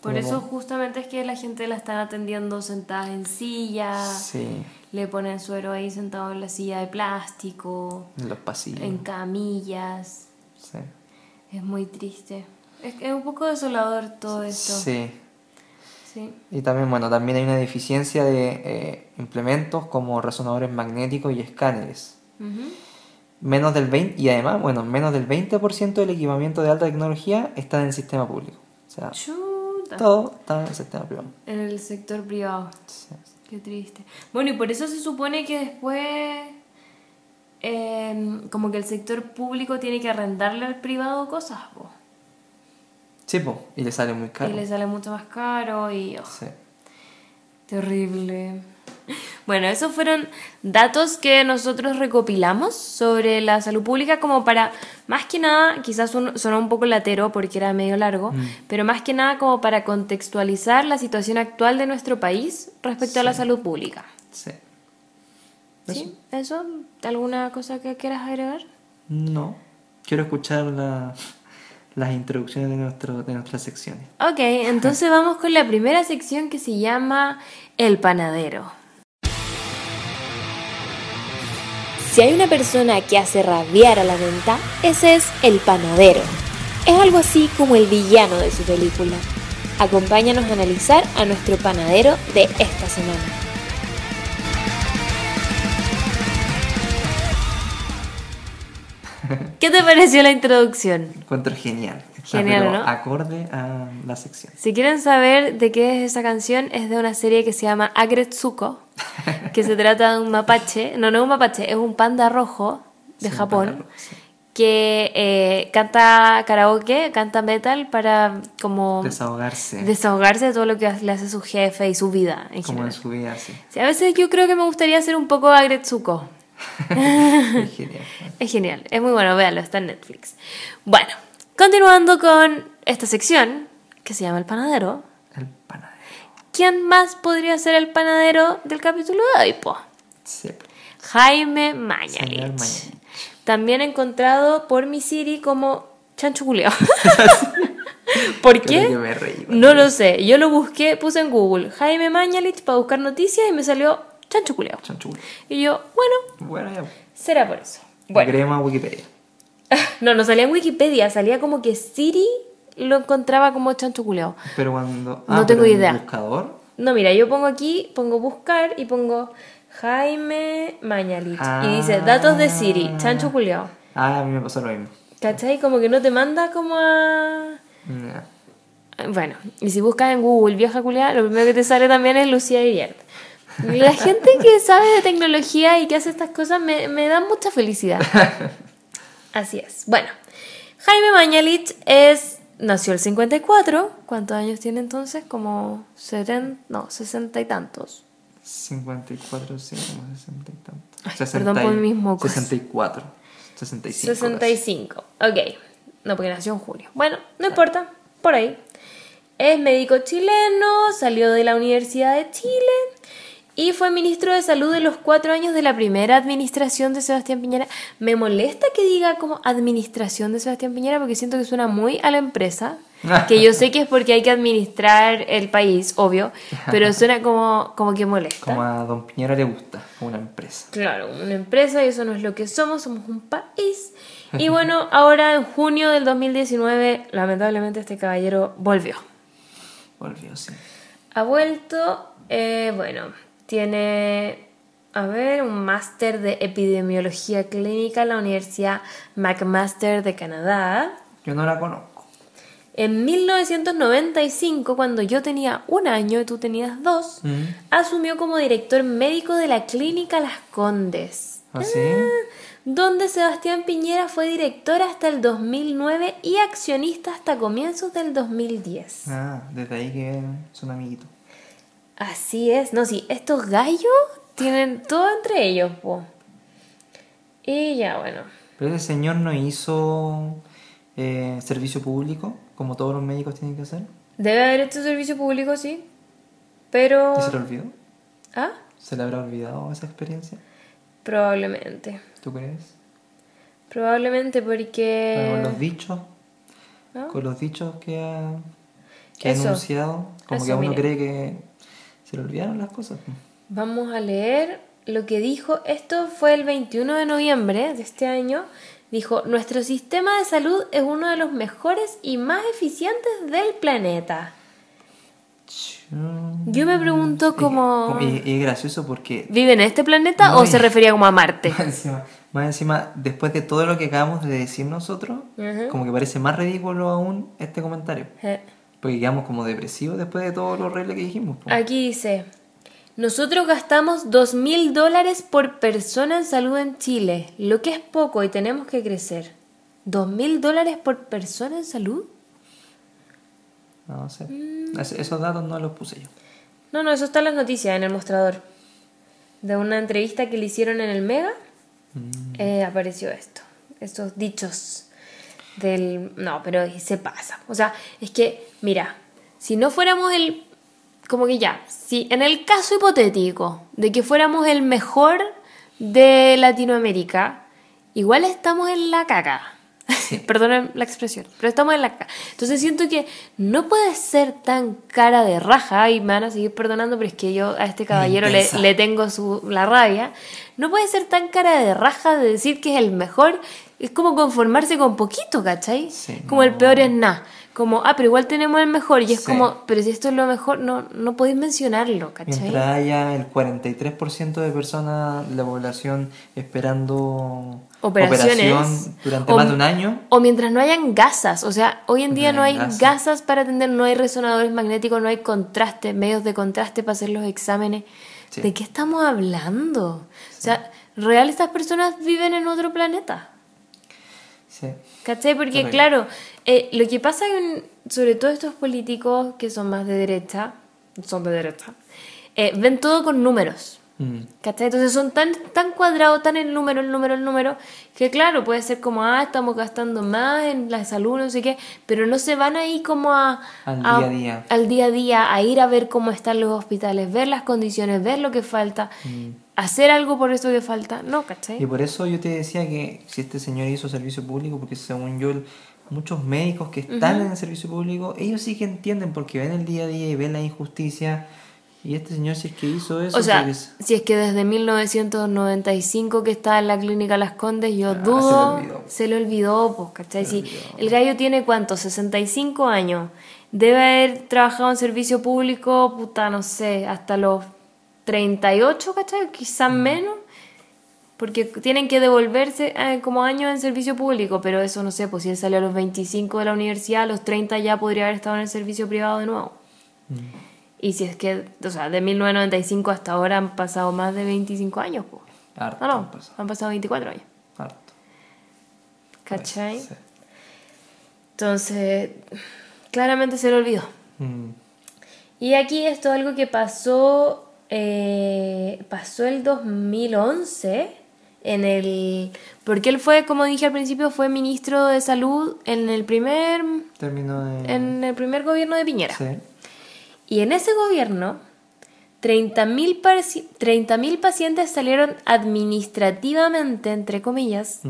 Por eso justamente es que la gente la están atendiendo sentada en silla, Sí, le ponen suero ahí sentado en la silla de plástico, en los pasillos. en camillas. Sí. Es muy triste. Es, es un poco desolador todo esto. Sí. Sí. Y también, bueno, también hay una deficiencia de eh, implementos como resonadores magnéticos y escáneres. Menos del 20, y además, bueno, menos del 20% del equipamiento de alta tecnología está en el sistema público. O sea, Chuta. todo está en el sistema privado. En el sector privado. Sí. Qué triste. Bueno, y por eso se supone que después, em, como que el sector público tiene que arrendarle al privado cosas, po. Sí, po, y le sale muy caro. Y le sale mucho más caro y... oh, Sí. terrible. Bueno, esos fueron datos que nosotros recopilamos sobre la salud pública como para, más que nada, quizás son- sonó un poco latero porque era medio largo, pero más que nada como para contextualizar la situación actual de nuestro país respecto a la salud pública. Sí. ¿Sí? ¿Eso? ¿Alguna cosa que quieras agregar? No. Quiero escuchar la- las introducciones de, nuestro, de nuestras secciones. Ok, entonces vamos con la primera sección que se llama El panadero. Si hay una persona que hace rabiar a la venta, ese es el panadero. Es algo así como el villano de su película. Acompáñanos a analizar a nuestro panadero de esta semana. ¿Qué te pareció la introducción? Encuentro genial. Está, Genial, pero ¿no? Acorde a la sección. Si quieren saber de qué es esa canción, es de una serie que se llama Agretsuko, que se trata de un mapache, no, no es un mapache, es un panda rojo de Sí, Japón, panda rojo, sí. que eh, canta karaoke, canta metal para como Desahogarse. desahogarse de todo lo que le hace su jefe y su vida en como en general. su vida, sí. Sí, a veces yo creo que me gustaría ser un poco Agretsuko. Es genial. Es genial, es muy bueno, véanlo, está en Netflix. Bueno, continuando con esta sección que se llama El Panadero. El panadero. ¿Quién más podría ser el panadero del capítulo de hoy? po? Sí. Jaime Mañalich. También encontrado por mi Siri como Chancho Culeado. ¿Por qué? que me reí. No lo sé. Yo lo busqué, puse en Google Jaime Mañalich para buscar noticias y me salió Chancho Culeado. Y yo, bueno, Bueno, ya. será por eso. Bueno. Bueno, Creemos a Wikipedia. no, no salía en Wikipedia, salía como que Siri lo encontraba como Chancho Culeado. Pero cuando. No ah, tengo pero en el idea. buscador. No, mira, yo pongo aquí, pongo buscar y pongo Jaime Mañalich. Y dice datos de Siri, chancho culiao. Ah, a mí me pasó lo mismo. ¿Cachai? Como que no te manda como a. Bueno, y si buscas en Google vieja culiao, lo primero que te sale también es Lucía Iriart. La gente que sabe de tecnología y que hace estas cosas me, me da mucha felicidad. Así es. Bueno, Jaime Mañalich es. Nació el 54. ¿Cuántos años tiene entonces? Como 70. No, 60 y tantos. 54, sí, como 60 y tanto. Ay, perdón por mis mocos. 64. 65. 65. Ok. No, porque nació en julio. Bueno, no importa. Por ahí. Es médico chileno, salió de la Universidad de Chile y fue ministro de salud de los cuatro años de la primera administración de Sebastián Piñera. Me molesta que diga como administración de Sebastián Piñera porque siento que suena muy a la empresa. Que yo sé que es porque hay que administrar el país, obvio, pero suena como, como que molesta. Como a Don Piñera le gusta, como una empresa. Claro, una empresa y eso no es lo que somos, somos un país. Y bueno, ahora en junio del 2019, lamentablemente este caballero volvió. Volvió, sí. Ha vuelto, eh, bueno, tiene, a ver, un máster de epidemiología clínica en la Universidad McMaster de Canadá. Yo no la conozco. En 1995, cuando yo tenía un año y tú tenías dos, Mm. asumió como director médico de la clínica Las Condes. ¿Así? donde Sebastián Piñera fue director hasta el 2009 y accionista hasta comienzos del 2010. Ah, desde ahí que son amiguitos. Así es, no, sí, estos gallos tienen todo entre ellos, po. Y ya, bueno. Pero ese señor no hizo eh, servicio público, como todos los médicos tienen que hacer. Debe haber hecho servicio público, sí. Pero... ¿Y se le olvidó? ¿Ah? ¿Se le habrá olvidado esa experiencia? Probablemente. ¿Tú crees? Probablemente Con porque... los dichos, ¿no? con los dichos que ha, que ha enunciado, como Eso, que uno mire. cree que se le olvidaron las cosas. Vamos a leer lo que dijo. Esto fue el 21 de noviembre de este año. Dijo, nuestro sistema de salud es uno de los mejores y más eficientes del planeta. Yo me pregunto cómo... Y, y es gracioso porque ¿Vive en este planeta No, o se refería como a Marte? más encima, más encima, después de todo lo que acabamos de decir nosotros, como que parece más ridículo aún este comentario. Eh. Porque quedamos como depresivos después de todo lo horrible que dijimos. po. Aquí dice, nosotros gastamos dos mil dólares por persona en salud en Chile, lo que es poco y tenemos que crecer. ¿Dos mil dólares por persona en salud? No sé. Mm. Es- Esos datos no los puse yo. No, no, eso está en las noticias, en el mostrador. De una entrevista que le hicieron en el Mega, eh, apareció esto. Estos dichos del... No, pero se pasa. O sea, es que, mira, si no fuéramos el... Como que ya, si en el caso hipotético de que fuéramos el mejor de Latinoamérica, igual estamos en la caca. Perdonen la expresión, pero estamos en la caca. Entonces siento que no puede ser tan cara de raja, y me van a seguir perdonando, pero es que yo a este caballero le, le tengo su, la rabia. No puede ser tan cara de raja de decir que es el mejor. Es como conformarse con poquito, ¿cachai? Sí, como el peor es nada. Como, ah, pero igual tenemos el mejor. Y es Sí. como, pero si esto es lo mejor, no, no podéis mencionarlo, ¿cachai? Mientras haya el 43% de personas de la población esperando Operaciones. operación durante O- más de un año, O mientras no hayan gasas, o sea, hoy en día No no hay hay gasas. gasas para atender, no hay resonadores magnéticos, no hay contraste, medios de contraste para hacer los exámenes. Sí. ¿De qué estamos hablando? O sea, real estas personas viven en otro planeta. Sí. ¿Cachai? Porque claro, eh, lo que pasa en, sobre todo estos políticos que son más de derecha, son de derecha, eh, ven todo con números. Mm. ¿Cachai? Entonces son tan, tan cuadrados, tan el número, el número, el número, que claro, puede ser como, ah, estamos gastando más en la salud, no sé qué, pero no se van ahí como a... Al a- día a día. Al día a día, a ir a ver cómo están los hospitales, ver las condiciones, ver lo que falta, hacer algo por eso que falta. No, ¿cachai? Y por eso yo te decía que si este señor hizo servicio público, porque según yo, muchos médicos que están en el servicio público, ellos sí que entienden porque ven el día a día y ven la injusticia. Y este señor, si es que hizo eso, O sea, es- si es que desde 1995 que está en la clínica Las Condes, yo Ah, dudo. se le olvidó. Olvidó, pues, ¿cachai? Si olvidó. el gallo tiene cuánto, 65 años. Debe haber trabajado en servicio público, puta, no sé, hasta los 38, ¿cachai? Quizás Mm. menos. Porque tienen que devolverse eh, como años en servicio público, pero eso no sé, pues si él salió a los 25 de la universidad, a los 30 ya podría haber estado en el servicio privado de nuevo. Mm. Y si es que, o sea, de 1995 hasta ahora han pasado más de 25 años, pues. harto. No, no, han pasado, han pasado 24 años. harto. ¿Cachai? Sí. Entonces, claramente se le olvidó. Mm. Y aquí esto es algo que pasó, eh, pasó el 2011 en el... Porque él fue, como dije al principio, fue ministro de salud en el primer, Terminó de... en el primer gobierno de Piñera. Sí. Y en ese gobierno, 30.000 paci- 30.000 pacientes salieron administrativamente, entre comillas,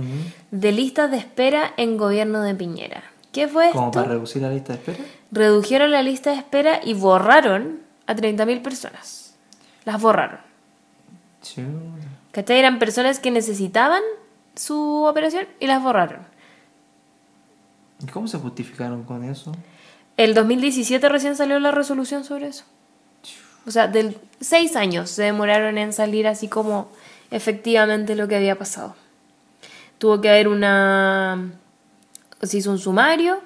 de listas de espera en gobierno de Piñera. ¿Qué fue Como esto? para reducir la lista de espera. Redujeron la lista de espera y borraron a 30.000 personas. Las borraron. ¿Cachai? Eran personas que necesitaban su operación y las borraron. ¿Y cómo se justificaron con eso? El 2017 recién salió la resolución sobre eso. O sea, del seis años se demoraron en salir así como efectivamente lo que había pasado. Tuvo que haber una... Se hizo un sumario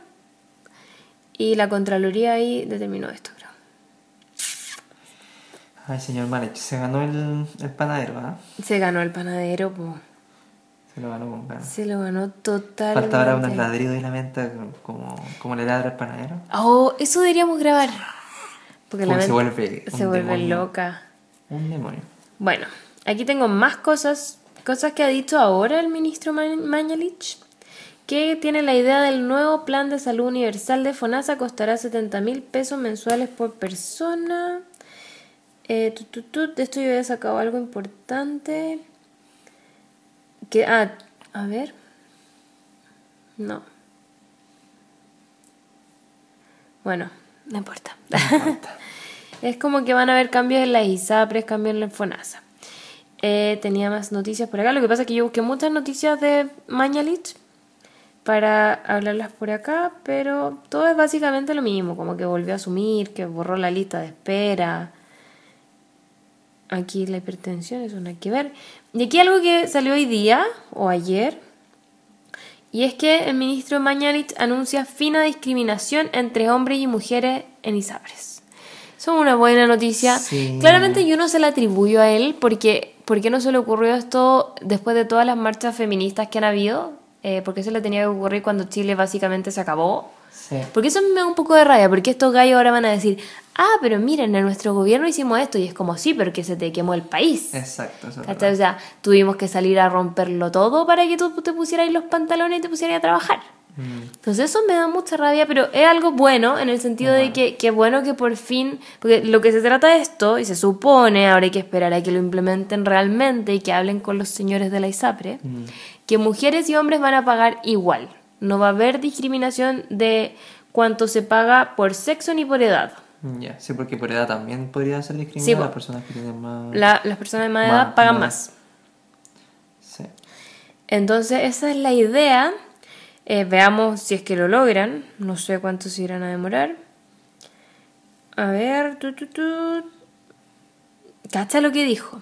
y la Contraloría ahí determinó esto. Ay, señor Malech, se ganó el, el panadero, ¿ah? Se ganó el panadero, po. Se lo ganó con ganas. se lo ganó totalmente. Falta ahora unos ladridos y la menta como, como le ladra el panadero. Oh, eso deberíamos grabar. Porque la se vuelve se vuelve demonio. loca. Un demonio. Bueno, aquí tengo más cosas, cosas que ha dicho ahora el ministro Ma- Mañalich, que tiene la idea del nuevo plan de salud universal de FONASA, costará 70 mil pesos mensuales por persona. Eh, tu, tu, tu, de esto yo había sacado algo importante. Que, ah, a ver. No. Bueno, no importa. es como que van a haber cambios en las ISAPRES, cambios en la FONASA. Eh, tenía más noticias por acá. Lo que pasa es que yo busqué muchas noticias de Mañalich para hablarlas por acá, pero todo es básicamente lo mismo, como que volvió a asumir, que borró la lista de espera. Aquí la hipertensión, eso no hay que ver. Y aquí algo que salió hoy día o ayer, y es que el ministro Mañalich anuncia fin a discriminación entre hombres y mujeres en Isabres. Eso es una buena noticia. Sí. Claramente yo no se la atribuyo a él porque ¿por qué no se le ocurrió esto después de todas las marchas feministas que han habido? Eh, porque eso le tenía que ocurrir cuando Chile básicamente se acabó. Sí. Porque eso me da un poco de rabia, porque estos gallos ahora van a decir, ah, pero miren, en nuestro gobierno hicimos esto, y es como, sí, pero que se te quemó el país. Exacto, eso es ¿Cachai? O sea, tuvimos que salir a romperlo todo para que tú te pusieras los pantalones y te pusieras a trabajar. Mm, Entonces eso me da mucha rabia, pero es algo bueno en el sentido de que, que bueno que por fin, porque lo que se trata de esto, y se supone, ahora hay que esperar a que lo implementen realmente y que hablen con los señores de la ISAPRE, mm. que mujeres y hombres van a pagar igual. No va a haber discriminación de cuánto se paga por sexo ni por edad. Ya, sí, porque por edad también podría ser discriminada Sí, las personas que tienen más... La- las personas de más Más- edad pagan más. más. Sí. Entonces, esa es la idea. Eh, veamos si es que lo logran. No sé cuánto se irán a demorar. A ver. Tu, tu, tu. Cacha lo que dijo.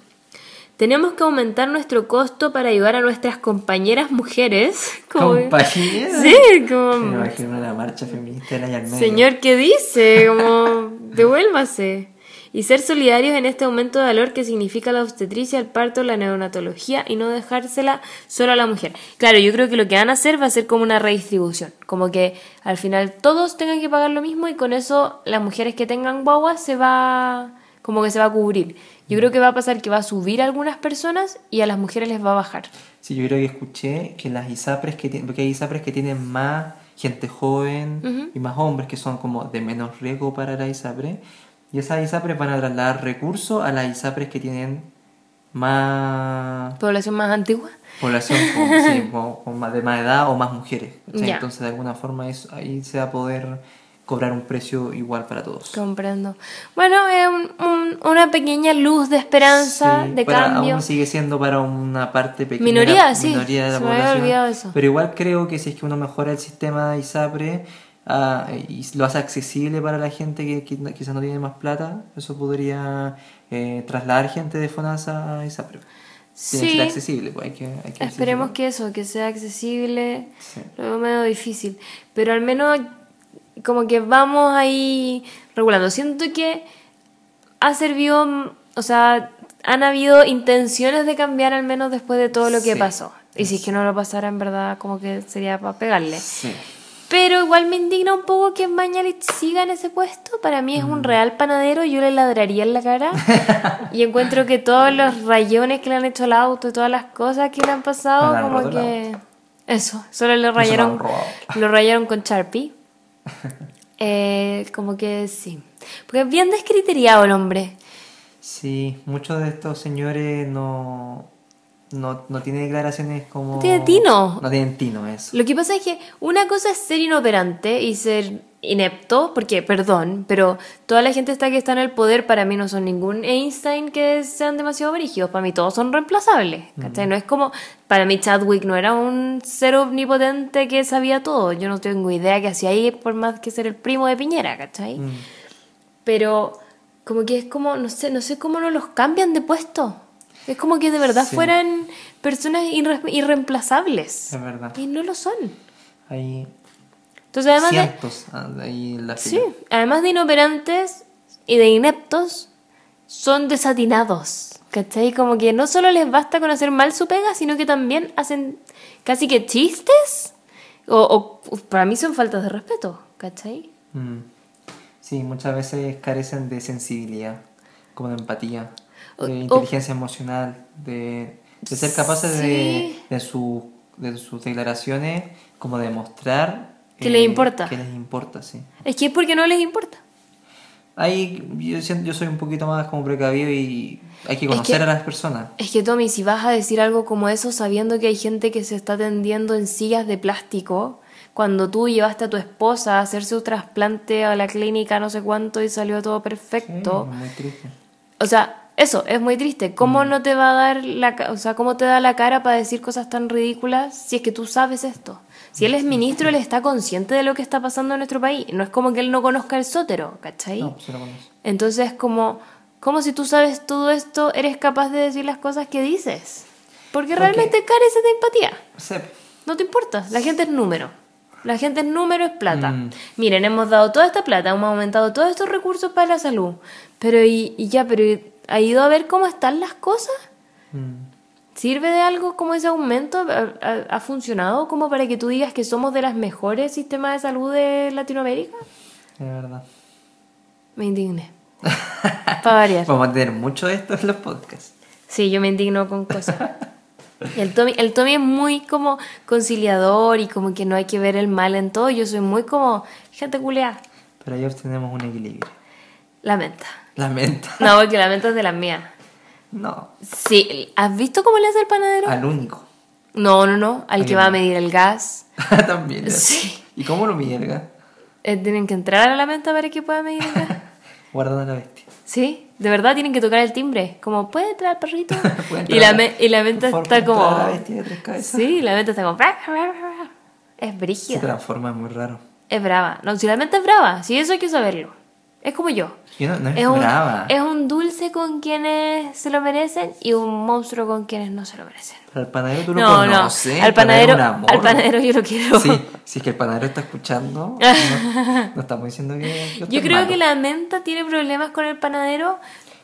Tenemos que aumentar nuestro costo para ayudar a nuestras compañeras mujeres. Como- ¿Compañeras? Sí, Me como... imagino una marcha feminista en medio. Señor, ¿qué dice? Como, devuélvase. Y ser solidarios en este aumento de valor que significa la obstetricia, el parto, la neonatología y no dejársela solo a la mujer. Claro, yo creo que lo que van a hacer va a ser como una redistribución. Como que al final todos tengan que pagar lo mismo y con eso las mujeres que tengan guaguas se va, como que se va a cubrir. Yo creo que va a pasar que va a subir a algunas personas y a las mujeres les va a bajar. Sí, yo creo que escuché que las ISAPRES que tienen, porque hay ISAPRES que tienen más gente joven Ujú. y más hombres que son como de menos riesgo para la ISAPRE. Y esas ISAPRES van a trasladar recursos a las ISAPRES que tienen más Población más antigua. población con, sí, con- con más de más edad o más mujeres. Entonces de alguna forma eso, ahí se va a poder cobrar un precio igual para todos. Comprendo. Bueno, es un- un- una pequeña luz de esperanza, Sí, de para- cambio. Aún sigue siendo para una parte pequeña Minoría, la, sí, minoría de la se me había población. olvidado eso. Pero igual creo que si es que uno mejora el sistema de ISAPRE ah, y lo hace accesible para la gente que, qui- quizás no tiene más plata, eso podría eh, trasladar gente de FONASA a ISAPRE. Tiene que Sí. ser accesible, pues hay que, hay que Esperemos que eso, que sea accesible. Sí. Lo veo medio difícil. Pero al menos como que vamos ahí regulando. Siento que ha servido, o sea, han habido intenciones de cambiar al menos después de todo lo que Sí. pasó. Y si es que no lo pasara, en verdad, como que sería para pegarle. Sí. Pero igual me indigna un poco que Mañalich siga en ese puesto. Para mí es un Mm. real panadero, yo le ladraría en la cara. y encuentro que todos los rayones que le han hecho al auto y todas las cosas que le han pasado, Le como que... Eso, solo lo han rayaron, lo rayaron con Sharpie. Eh, como que sí. Porque es bien descriteriado el hombre. Sí, muchos de estos señores no, no, no tienen declaraciones como... No tiene tino. No tienen tino, eso. Lo que pasa es que una cosa es ser inoperante y ser inepto, porque, perdón, pero toda la gente está que está en el poder para mí no son ningún Einstein que sean demasiado brígidos, para mí todos son reemplazables, ¿cachai? No es como, para mí Chadwick no era un ser omnipotente que sabía todo, yo no tengo idea que hacía ahí por más que ser el primo de Piñera, ¿cachai? Mm. Pero como que es como, no sé, no sé cómo no los cambian de puesto. Es como que de verdad Sí. fueran personas irre- irreemplazables. Es verdad. Y no lo son. Hay Entonces, además de, cientos ah, de ahí en la sí, fila. además de inoperantes y de ineptos, son desatinados. ¿Cachai? Como que no solo les basta con hacer mal su pega, sino que también hacen casi que chistes. O, o para mí son faltas de respeto. ¿Cachai? Mm. Sí, muchas veces carecen de sensibilidad, como de empatía, de o- inteligencia emocional, de, de ser capaces de, de, su- de sus declaraciones, como de mostrar... Que les importa. Que les importa, sí. Es que es porque no les importa. Ahí yo, siento- yo soy un poquito más como precavido y hay que conocer que- a las personas. Es que Tommy, si vas a decir algo como eso sabiendo que hay gente que se está atendiendo en sillas de plástico, cuando tú llevaste a tu esposa a hacerse un trasplante a la clínica no sé cuánto y salió todo perfecto, Sí, muy triste. o sea, eso es muy triste. ¿Cómo no te va a dar la, o sea, cómo te da la cara para decir cosas tan ridículas si es que tú sabes esto? Si él es ministro, él está consciente de lo que está pasando en nuestro país. No es como que él no conozca el sótero, ¿cachai? No, se lo conoce. Entonces, como, como si tú sabes todo esto, eres capaz de decir las cosas que dices. Porque realmente careces de empatía. No te importa. La gente es número. La gente es número, es plata. Mm. Miren, hemos dado toda esta plata, hemos aumentado todos estos recursos para la salud. Pero, y, y ya, pero ¿ha ido a ver cómo están las cosas? Mm. ¿Sirve de algo como ese aumento? ¿Ha, funcionado como para que tú digas que somos de las mejores sistemas de salud de Latinoamérica? Es verdad. Me indigné. Para variar. Vamos a tener mucho de esto en los podcasts. Sí, yo me indigno con cosas. El Tommy, el Tommy es muy como conciliador y como que no hay que ver el mal en todo. Yo soy muy como gente culeada. Pero ayer tenemos un equilibrio. Lamenta. Lamenta. No, porque lamenta es de las mías. No. Sí, ¿has visto cómo le hace el panadero? Al único. No, no, no. Al ¿A que va a medir el gas. También. Sí. ¿Y cómo lo mide el gas? Eh, Tienen que entrar a la menta para que pueda medir el gas. Guardando la bestia. Sí, de verdad tienen que tocar el timbre. Como, ¿puede entrar, perrito? Puede y, la y la menta por está como... la bestia de tres cabezas. Sí, la menta está como... Es Se brígida. transforma, es muy raro. Es brava. No, si la mente es brava, si eso hay que saberlo. Es como yo. Y no, no es, un, es un dulce con quienes se lo merecen y un monstruo con quienes no se lo merecen. Pero al panadero tú lo No, no. conoces. Al el panadero, amor. al panadero yo lo quiero. Sí, si es que el panadero está escuchando, no, no estamos diciendo que. Yo creo que la menta tiene problemas con el panadero.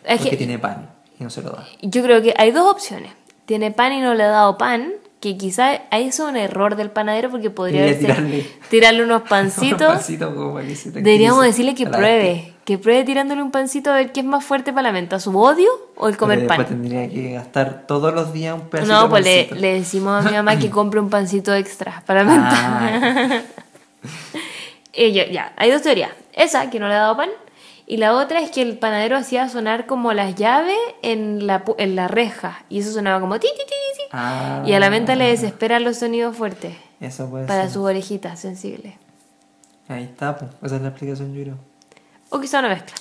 Es Porque que tiene pan y no se lo da. yo creo que hay dos opciones. Tiene pan y no le ha dado pan, que quizá ahí es un error del panadero porque podría haberse- tirarle- tirarle unos Un pancitos. pancito como para que se tranquilice Deberíamos decirle que pruebe, que pruebe tirándole un pancito a ver qué es más fuerte para la menta, su odio o el comer pan. tendría que gastar todos los días un pedacito No, de pues le, le decimos a mi mamá que compre un pancito extra para la menta. Ah, Y yo- ya, hay dos teorías. Esa, que no le ha dado pan. Y la otra es que el panadero hacía sonar como las llaves en la, en la reja. Y eso sonaba como ti, ti, ti. Ah, Y a la menta le desesperan los sonidos fuertes Eso puede para ser. sus orejitas sensibles. Ahí está, pues. Esa es la explicación, yo creo. O quizá una mezcla.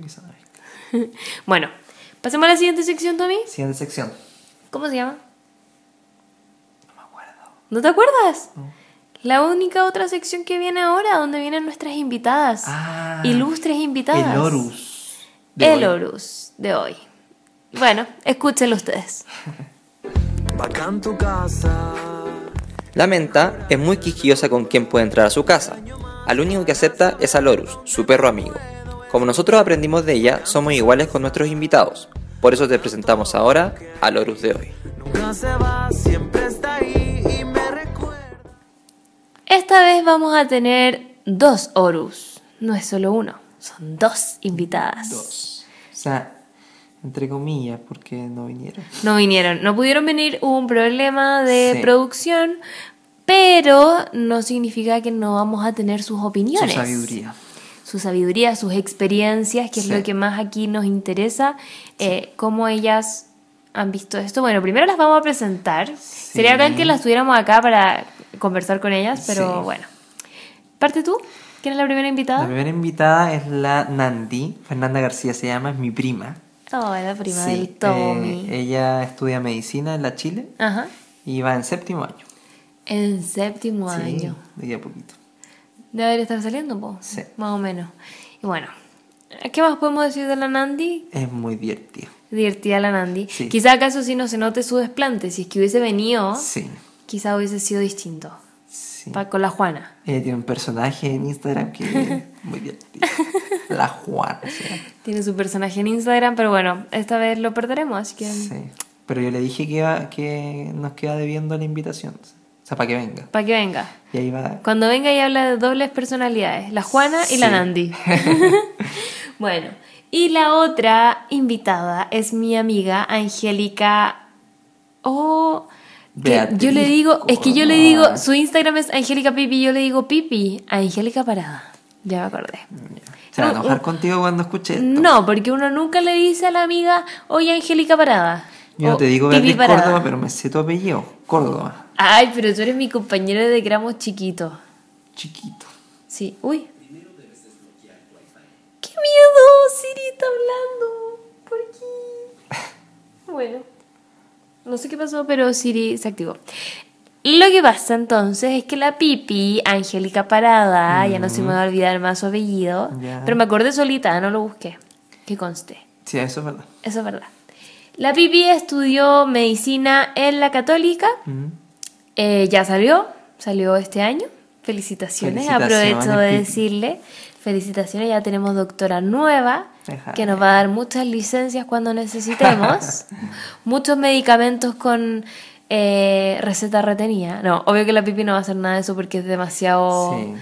Quizá no es. Bueno, pasemos a la siguiente sección, Tommy. Siguiente sección. ¿Cómo se llama? No me acuerdo. ¿No te acuerdas? No. La única otra sección que viene ahora, donde vienen nuestras invitadas. Ah, ilustres invitadas. El Horus. El hoy. Horus de hoy. Bueno, escúchenlo ustedes. Bacán tu casa. La menta es muy quisquillosa con quien puede entrar a su casa. Al único que acepta es al Horus, su perro amigo. Como nosotros aprendimos de ella, somos iguales con nuestros invitados. Por eso te presentamos ahora al Horus de hoy. Nunca se va, siempre está ahí y me recuerda. Esta vez vamos a tener dos Horus. No es solo uno, son dos invitadas. O sea, entre comillas, porque no vinieron. No vinieron, no pudieron venir, hubo un problema de Sí. producción, pero no significa que no vamos a tener sus Su opiniones. sabiduría. Su sabiduría, sus experiencias, que Sí. es lo que más aquí nos interesa, eh, cómo ellas han visto esto. Bueno, primero las vamos a presentar. Sería bacán que las tuviéramos acá para conversar con ellas, pero bueno. Parte tú, ¿quién es la primera La invitada? primera invitada es la Nandi, Fernanda García se llama, es mi prima. Oh, la prima Sí, del Tommy. eh, ella estudia medicina en la Chile Ajá. y va en séptimo año. En séptimo Sí, año. de ahí a poquito. Debe estar saliendo, po. Sí. Más o menos. Y bueno, ¿qué más podemos decir de la Nandi? Es muy divertido. Divertida la Nandi. Sí. Quizá acaso si no se note su desplante. Si es que hubiese venido, Sí, quizá hubiese sido distinto. Sí. Pa- con la Juana. Ella tiene un personaje en Instagram que es muy divertido. La Juana. Tiene su personaje en Instagram, pero bueno, esta vez lo perderemos, así que Sí. Pero yo le dije que, iba, que nos queda debiendo la invitación. O sea, para que venga. para que venga. Y ahí va. Cuando venga y habla de dobles personalidades, la Juana y la. Nandi. bueno, y la otra invitada es mi amiga Angélica. Oh, Beatriz yo le digo, es que yo le digo, su Instagram es Angélica Pipi, yo le digo Pipi, Angélica Parada. Ya me acordé. Se va a No, enojar contigo cuando escuche esto. No, porque uno nunca le dice a la amiga, oye, Angélica Parada. Yo no te digo Beatriz Parada. Córdoba, pero me sé tu apellido. Córdoba. Ay, pero tú eres mi compañero de gramos chiquito. Chiquito. Sí. Uy. ¡Qué miedo! Siri está hablando. ¿Por qué? Bueno. No sé qué pasó, pero Siri se activó. Lo que pasa entonces es que la Pipi, Angélica Parada, ya no se me va a olvidar más su apellido, pero me acordé solita, no lo busqué. Que conste. Sí, eso es verdad. Eso es verdad. La Pipi estudió medicina en la Católica. Mm. Eh, ya salió, salió este año. Felicitaciones, Felicitaciones, aprovecho de Pipi. decirle. Felicitaciones, ya tenemos doctora nueva que nos va a dar muchas licencias cuando necesitemos. muchos medicamentos con eh, receta retenida. No, obvio que la Pipi no va a hacer nada de eso porque es demasiado Sí.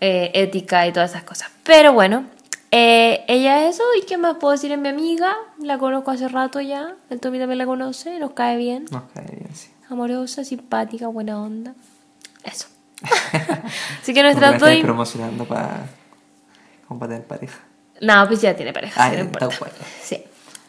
eh, ética y todas esas cosas. Pero bueno, eh, ella es eso. ¿Y qué más puedo decir? Es mi amiga. La conozco hace rato ya. El Tommy también la conoce. Nos cae bien. Nos cae bien, sí. Amorosa, simpática, buena onda. Eso. Así que que nuestras dos. promocionando para para tener pareja. No, pues ya tiene pareja, Ah, no importa. Sí.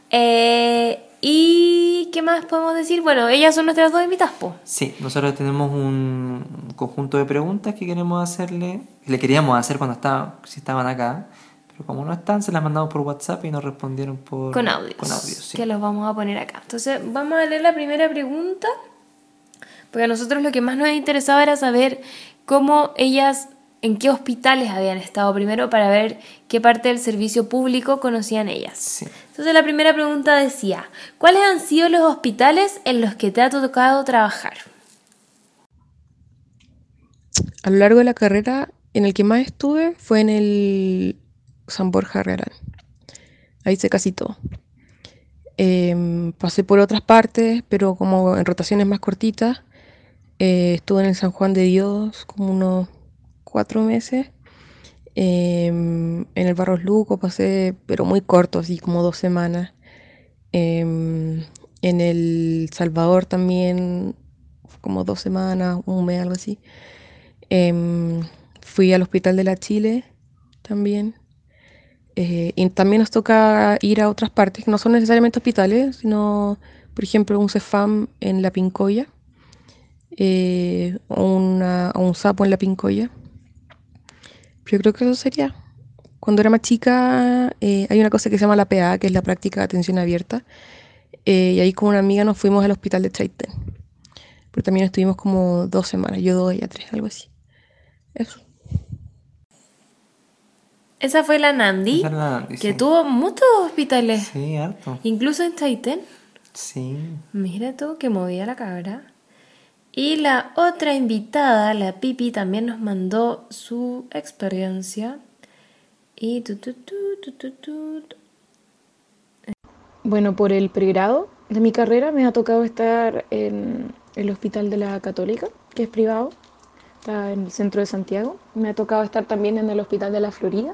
Eh, ¿Y qué más podemos decir? Bueno, ellas son nuestras dos invitadas, po. Sí, nosotros tenemos un conjunto de preguntas que queremos hacerle, que le queríamos hacer cuando estaban, si estaban acá, pero como no están, se las mandamos por WhatsApp y nos respondieron por Con audios. Con audios, sí. Que los vamos a poner acá. Entonces, vamos a leer la primera pregunta. Porque a nosotros lo que más nos interesaba era saber cómo ellas, en qué hospitales habían estado primero para ver qué parte del servicio público conocían ellas. Sí. Entonces la primera pregunta decía, ¿cuáles han sido los hospitales en los que te ha tocado trabajar? A lo largo de la carrera, en el que más estuve fue en el San Borja Real. Ahí hice casi todo. Em, pasé por otras partes, pero como en rotaciones más cortitas. Eh, estuve en el San Juan de Dios como unos cuatro meses. Em, en el Barros Luco pasé, pero muy corto, así como dos semanas. Em, en el Salvador también, como dos semanas, un mes, algo así. Em, fui al Hospital de la Chile también. Eh, y también nos toca ir a otras partes, que no son necesariamente hospitales, sino, por ejemplo, un Cefam en La Pincoya, eh, o un sapo en La Pincoya. Yo creo que eso sería. Cuando era más chica, eh, hay una cosa que se llama la PA, que es la práctica de atención abierta. eh, y ahí con una amiga nos fuimos al hospital de Chaitén. Pero también estuvimos como dos semanas, yo dos, ella tres, algo así. Eso. Esa fue la Nandi, Esa la Nandi, que sí. tuvo muchos hospitales, Sí, harto. incluso en Chaitén. Sí. Mira tú que movía la cabra. Y la otra invitada, la Pipi, también nos mandó su experiencia. Y tu, tu, tu. Bueno, por el pregrado de mi carrera me ha tocado estar en el Hospital de la Católica, que es privado, está en el centro de Santiago. Me ha tocado estar también en el Hospital de la Florida,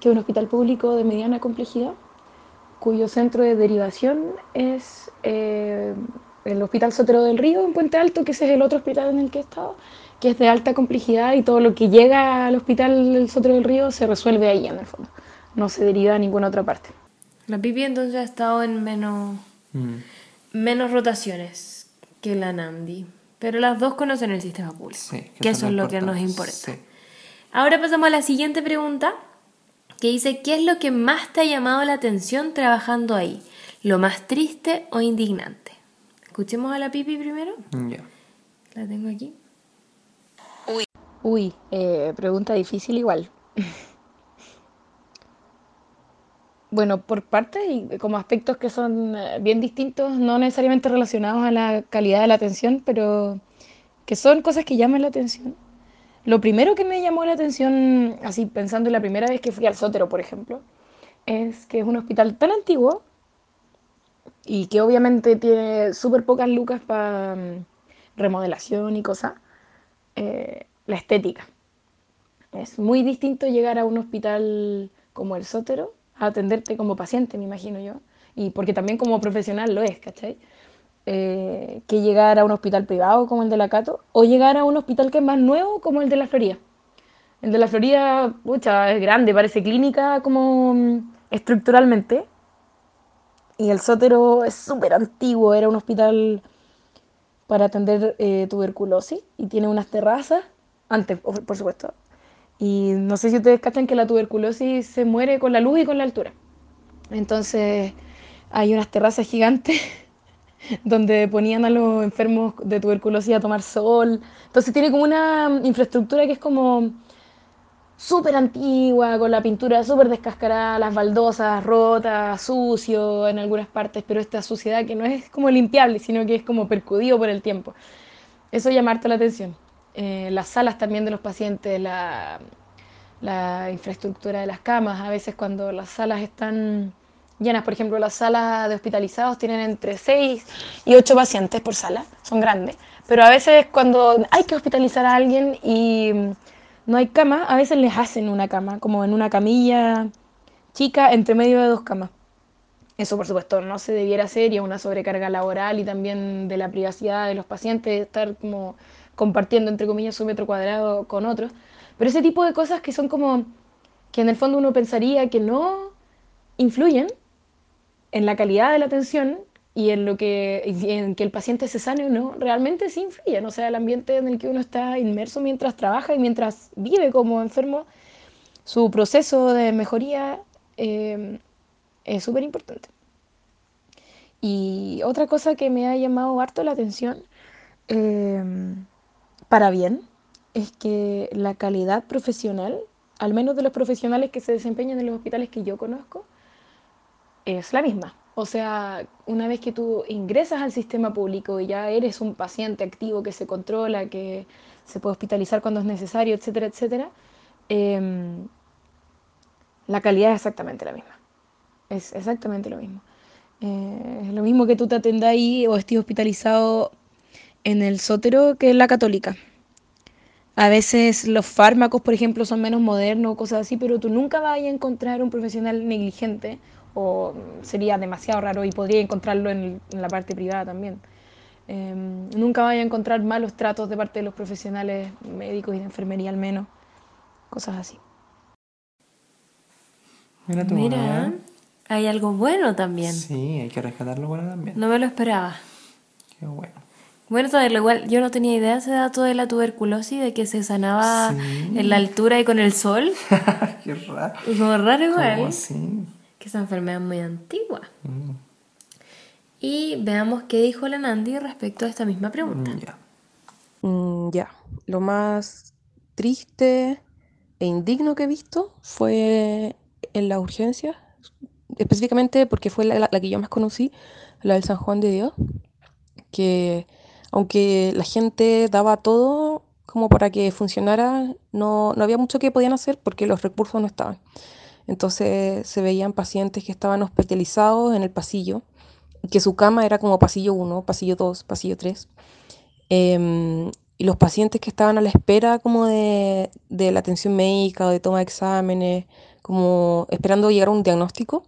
que es un hospital público de mediana complejidad, cuyo centro de derivación es eh, el Hospital Sotero del Río en Puente Alto, que ese es el otro hospital en el que he estado, que es de alta complejidad y todo lo que llega al Hospital del Sotero del Río se resuelve ahí en el fondo, no se deriva a ninguna otra parte. La Pipi entonces ha estado en menos, Mm. menos rotaciones que la Nandi. Pero las dos conocen el sistema público. Sí, que eso es lo que nos importa. Sí. Ahora pasamos a la siguiente pregunta, que dice, ¿qué es lo que más te ha llamado la atención trabajando ahí? ¿Lo más triste o indignante? Escuchemos a la Pipi primero. Ya. La tengo aquí. Uy, eh, pregunta difícil igual. Bueno, por partes y como aspectos que son eh, bien distintos, no necesariamente relacionados a la calidad de la atención, pero que son cosas que llaman la atención. Lo primero que me llamó la atención, así pensando en la primera vez que fui al Sótero, por ejemplo, es que es un hospital tan antiguo y que obviamente tiene súper pocas lucas para remodelación y cosas, eh, la estética. Es muy distinto llegar a un hospital como el Sótero a atenderte como paciente, me imagino yo, y porque también como profesional lo es, ¿cachai? Eh, que llegar a un hospital privado como el de la Cato o llegar a un hospital que es más nuevo como el de la Florida. El de la Florida, pucha, es grande, parece clínica como mm, estructuralmente. Y el Sótero es súper antiguo, era un hospital para atender eh, tuberculosis y tiene unas terrazas, antes, por supuesto. Y no sé si ustedes cachan que la tuberculosis se muere con la luz y con la altura. Entonces hay unas terrazas gigantes donde ponían a los enfermos de tuberculosis a tomar sol. Entonces tiene como una infraestructura que es como súper antigua, con la pintura súper descascarada, las baldosas rotas, sucio en algunas partes, pero esta suciedad que no es como limpiable, sino que es como percudido por el tiempo. Eso llama harto la atención. Eh, las salas también de los pacientes, la, la infraestructura de las camas, a veces cuando las salas están llenas, por ejemplo, las salas de hospitalizados tienen entre 6 y 8 pacientes por sala, son grandes, pero a veces cuando hay que hospitalizar a alguien y no hay cama, a veces les hacen una cama, como en una camilla chica entre medio de dos camas. Eso, por supuesto, no se debiera hacer y es una sobrecarga laboral y también de la privacidad de los pacientes, estar como compartiendo, entre comillas, su metro cuadrado con otros. Pero ese tipo de cosas que son como, que en el fondo uno pensaría que no influyen en la calidad de la atención y en lo que en que el paciente se sane o no, realmente sí influyen. O sea, el ambiente en el que uno está inmerso mientras trabaja y mientras vive como enfermo, su proceso de mejoría eh, es súper importante. Y otra cosa que me ha llamado harto la atención, eh, para bien, es que la calidad profesional, al menos de los profesionales que se desempeñan en los hospitales que yo conozco, es la misma. O sea, una vez que tú ingresas al sistema público y ya eres un paciente activo que se controla, que se puede hospitalizar cuando es necesario, etcétera, etcétera, em, la calidad es exactamente la misma. Es exactamente lo mismo. Eh, es lo mismo que tú te atendas ahí o estés hospitalizado en el sótero que en la católica. A veces los fármacos, por ejemplo, son menos modernos cosas así, pero tú nunca vas a encontrar un profesional negligente o sería demasiado raro y podría encontrarlo en, en la parte privada también. Eh, nunca vaya a encontrar malos tratos de parte de los profesionales médicos y de enfermería al menos, cosas así. Mira tú, Mira, ¿eh? hay algo bueno también. Sí, hay que rescatarlo bueno también. No me lo esperaba. Qué bueno. Bueno, saberlo igual, yo no tenía idea de ese dato de la tuberculosis, de que se sanaba Sí. en la altura y con el sol. Qué raro. Como raro igual. ¿Cómo así? Que esa enfermedad es muy antigua. Mm, Y veamos qué dijo la Nandi respecto a esta misma pregunta. mm, ya. Mm, ya, lo más triste e indigno que he visto fue en la urgencia, específicamente porque fue la, la- la que yo más conocí, la del San Juan de Dios, que aunque la gente daba todo como para que funcionara, no, no había mucho que podían hacer porque los recursos no estaban. Entonces se veían pacientes que estaban hospitalizados en el pasillo, que su cama era como pasillo 1, pasillo 2, pasillo 3. Em, y los pacientes que estaban a la espera como de, de la atención médica o de toma de exámenes, como esperando llegar a un diagnóstico,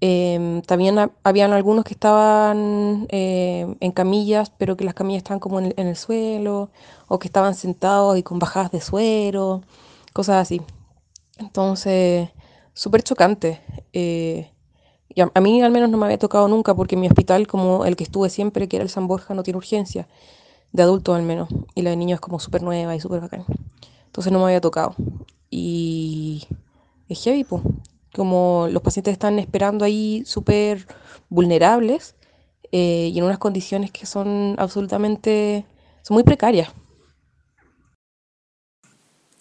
em, también ha- habían algunos que estaban em, en camillas, pero que las camillas estaban como en el, en el suelo, o que estaban sentados y con bajadas de suero, cosas así. Entonces, súper chocante. eh, y a, mí al menos no me había tocado nunca porque mi hospital, como el que estuve siempre, que era el San Borja, no tiene urgencia, de adultos al menos, y la de niños es como súper nueva y súper bacán. Entonces no me había tocado. Y es heavy, po. Como los pacientes están esperando ahí súper vulnerables eh, y en unas condiciones que son absolutamente, son muy precarias.